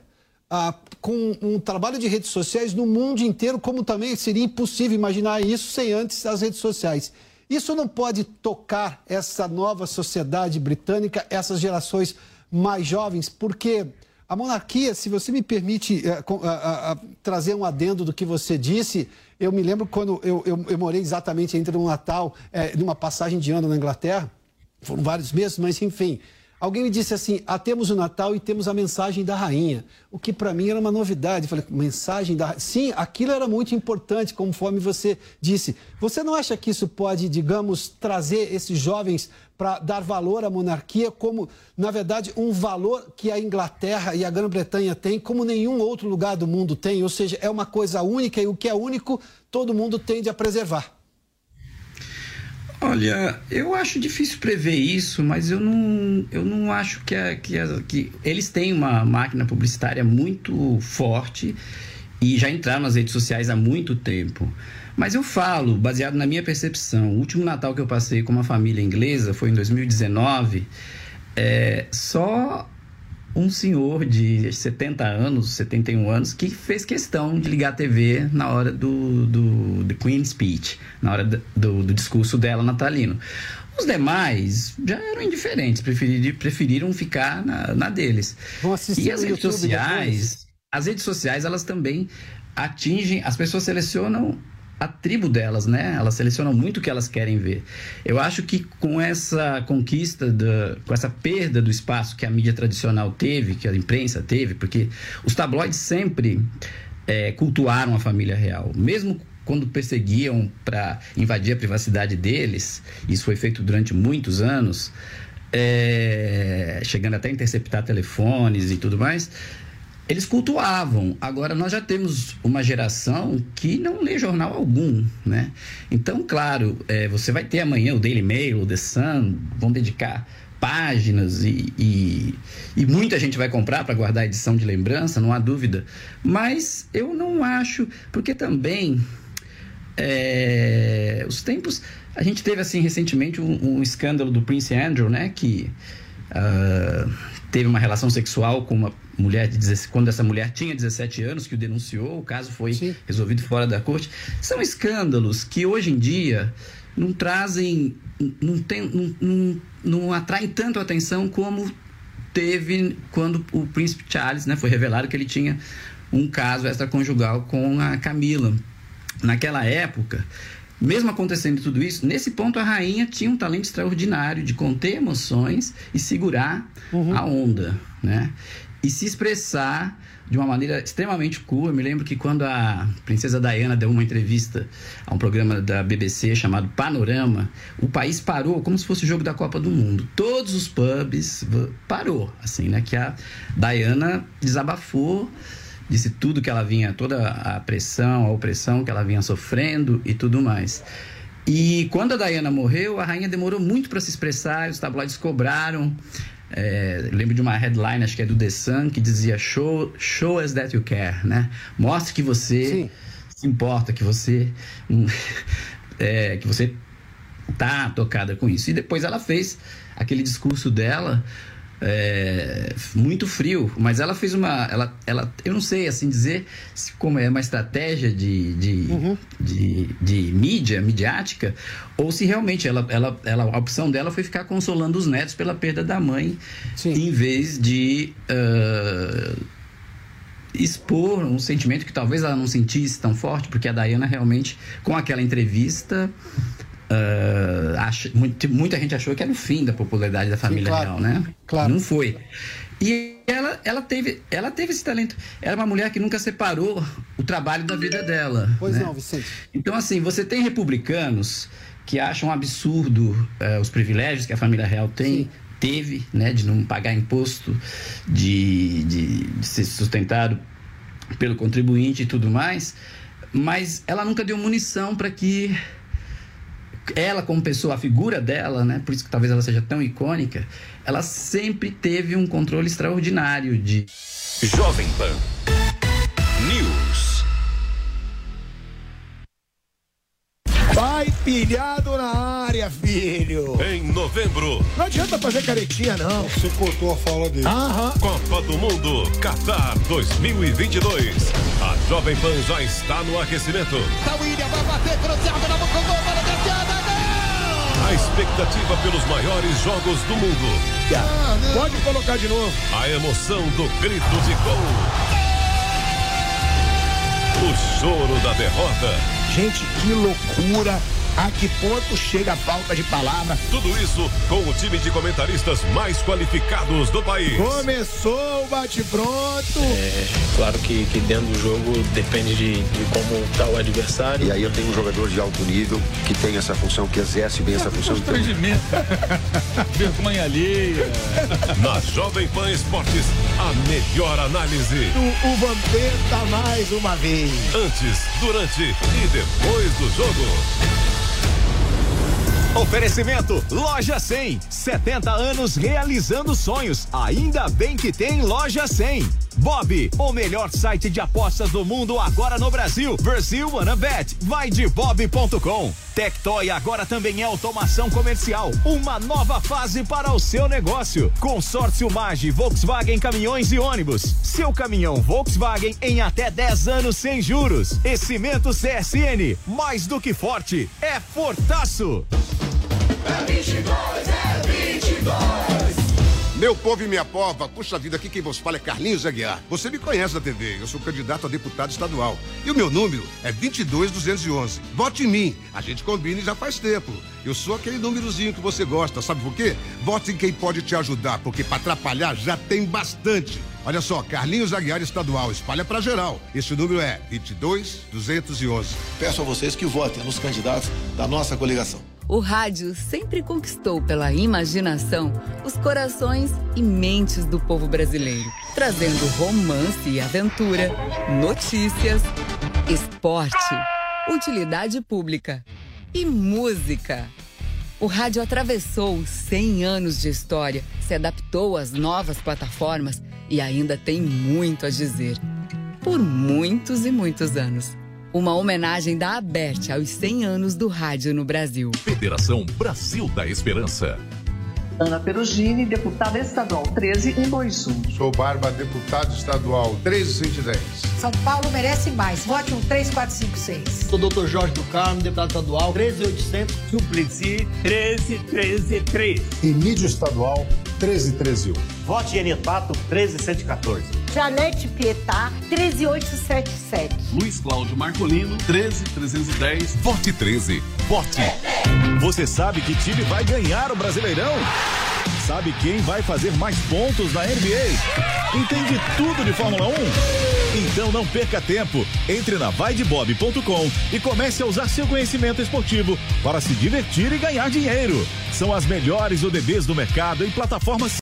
S11: ah, com um trabalho de redes sociais no mundo inteiro, como também seria impossível imaginar isso sem antes as redes sociais. Isso não pode tocar essa nova sociedade britânica, essas gerações mais jovens, porque a monarquia, se você me permite eh, trazer um adendo do que você disse, eu me lembro quando eu, eu, eu morei exatamente entre um Natal, eh, numa passagem de ano na Inglaterra, foram vários meses, mas enfim, Alguém me disse assim: ah, temos o Natal e temos a mensagem da rainha. O que para mim era uma novidade. Eu falei, mensagem da. Sim, aquilo era muito importante, conforme você disse. Você não acha que isso pode, digamos, trazer esses jovens para dar valor à monarquia como, na verdade, um valor que a Inglaterra e a Grã-Bretanha têm, como nenhum outro lugar do mundo tem? Ou seja, é uma coisa única e o que é único, todo mundo tende a preservar.
S36: Olha, eu acho difícil prever isso, mas eu não, eu não acho que, a, que, a, que eles têm uma máquina publicitária muito forte e já entraram nas redes sociais há muito tempo. Mas eu falo, baseado na minha percepção, o último Natal que eu passei com uma família inglesa foi em 2019. É, só um senhor de 70 anos, 71 anos, que fez questão de ligar a TV na hora do, do, do Queen Speech, na hora do, do discurso dela natalino. Os demais já eram indiferentes, preferiram, preferiram ficar na, na deles. e as redes sociais, as redes sociais, elas também atingem, as pessoas selecionam a tribo delas, né? Elas selecionam muito o que elas querem ver. Eu acho que com essa conquista, da, com essa perda do espaço que a mídia tradicional teve, que a imprensa teve, porque os tabloides sempre é, cultuaram a família real, mesmo quando perseguiam para invadir a privacidade deles, isso foi feito durante muitos anos, é, chegando até a interceptar telefones e tudo mais eles cultuavam. Agora nós já temos uma geração que não lê jornal algum, né? Então, claro, é, você vai ter amanhã o Daily Mail, o The Sun, vão dedicar páginas e, e, e muita gente vai comprar para guardar a edição de lembrança, não há dúvida. Mas eu não acho, porque também é, os tempos. A gente teve assim recentemente um, um escândalo do Prince Andrew, né? Que uh, teve uma relação sexual com uma mulher de 17, quando essa mulher tinha 17 anos, que o denunciou, o caso foi Sim. resolvido fora da corte. São escândalos que hoje em dia não trazem, não, tem, não, não, não atraem tanto atenção como teve quando o príncipe Charles, né, foi revelado que ele tinha um caso extraconjugal com a Camila. Naquela época, mesmo acontecendo tudo isso, nesse ponto a rainha tinha um talento extraordinário de conter emoções e segurar uhum. a onda, né? e se expressar de uma maneira extremamente cool. Eu me lembro que quando a princesa Diana deu uma entrevista a um programa da BBC chamado Panorama, o país parou como se fosse o jogo da Copa do Mundo. Todos os pubs parou, assim, né? Que a Diana desabafou, disse tudo que ela vinha, toda a pressão, a opressão que ela vinha sofrendo e tudo mais. E quando a Diana morreu, a rainha demorou muito para se expressar, os tabloides cobraram é, lembro de uma headline, acho que é do The Sun, que dizia show, show us that you care, né? Mostre que você Sim. se importa, que você é, que você tá tocada com isso. E depois ela fez aquele discurso dela é, muito frio, mas ela fez uma. Ela, ela, eu não sei assim dizer se, como é uma estratégia de, de, uhum. de, de, mídia, midiática, ou se realmente ela, ela, ela, a opção dela foi ficar consolando os netos pela perda da mãe, Sim. em vez de. Uh, expor um sentimento que talvez ela não sentisse tão forte, porque a Diana realmente, com aquela entrevista, Uh, acha, muita gente achou que era o fim da popularidade da família Sim, claro, real, né? Claro. Não foi. E ela, ela, teve, ela teve esse talento. Era uma mulher que nunca separou o trabalho da vida dela.
S11: Pois
S36: né?
S11: não, Vicente.
S36: Então, assim, você tem republicanos que acham absurdo uh, os privilégios que a família real tem. Sim. Teve, né, de não pagar imposto, de, de, de ser sustentado pelo contribuinte e tudo mais, mas ela nunca deu munição para que ela como pessoa, a figura dela, né? Por isso que talvez ela seja tão icônica, ela sempre teve um controle extraordinário de
S8: Jovem Pan News.
S37: Vai pilhado na área, filho.
S8: Em novembro.
S37: Não adianta fazer caretinha, não.
S38: Você cortou a fala dele.
S37: Aham.
S8: Copa do Mundo, Qatar 2022. A Jovem Pan já está no aquecimento.
S37: Tá William, vai bater, cruzado na boca, desviada,
S8: a expectativa pelos maiores jogos do mundo.
S37: Ah, Pode colocar de novo.
S8: A emoção do grito de gol. O choro da derrota.
S37: Gente, que loucura a que ponto chega a falta de palavra?
S8: Tudo isso com o time de comentaristas mais qualificados do país.
S37: Começou o bate-pronto.
S39: É, claro que, que dentro do jogo depende de, de como está o adversário.
S40: E aí eu tenho um jogador de alto nível que tem essa função, que exerce bem essa função.
S37: Então...
S38: Vergonha alheia.
S8: Na Jovem Pan Esportes, a melhor análise.
S37: O, o Vampeta mais uma vez.
S8: Antes, durante e depois do jogo. Oferecimento Loja 100. 70 anos realizando sonhos. Ainda bem que tem Loja 100. Bob, o melhor site de apostas do mundo agora no Brasil. Brasil Wanna Bet. Vai de bob.com. Tectoy agora também é automação comercial. Uma nova fase para o seu negócio. Consórcio Mage, Volkswagen Caminhões e Ônibus. Seu caminhão Volkswagen em até 10 anos sem juros. E Cimento CSN, mais do que forte, é fortaço.
S41: É 22, é 22.
S42: Meu povo e minha pova, puxa vida, aqui quem vos fala é Carlinhos Aguiar. Você me conhece da TV, eu sou candidato a deputado estadual. E o meu número é 22211. Vote em mim, a gente combina e já faz tempo. Eu sou aquele númerozinho que você gosta, sabe por quê? Vote em quem pode te ajudar, porque para atrapalhar já tem bastante. Olha só, Carlinhos Aguiar Estadual, espalha para geral. Esse número é 22211.
S43: Peço a vocês que votem nos candidatos da nossa coligação.
S5: O rádio sempre conquistou pela imaginação os corações e mentes do povo brasileiro, trazendo romance e aventura, notícias, esporte, utilidade pública e música. O rádio atravessou 100 anos de história, se adaptou às novas plataformas e ainda tem muito a dizer. Por muitos e muitos anos. Uma homenagem da Aberte aos 100 anos do rádio no Brasil.
S44: Federação Brasil da Esperança.
S39: Ana Perugini, deputada estadual 13121.
S40: Sou Barba, deputado estadual 13110.
S45: São Paulo merece mais. Vote um 3456.
S46: Sou doutor Jorge do Carmo, deputado estadual 13800.
S24: Suplicy 13133.
S40: E mídia estadual 13131.
S24: Vote Enipato 13114.
S45: Janete Pietá 13877.
S44: Luiz Cláudio Marcolino 13310. Vote 13. Vote. Você sabe que time vai ganhar o Brasileirão? Sabe quem vai fazer mais pontos na NBA? Entende tudo de Fórmula 1? Então não perca tempo. Entre na vaidebob.com e comece a usar seu conhecimento esportivo para se divertir e ganhar dinheiro. São as melhores ODBs do mercado em plataformas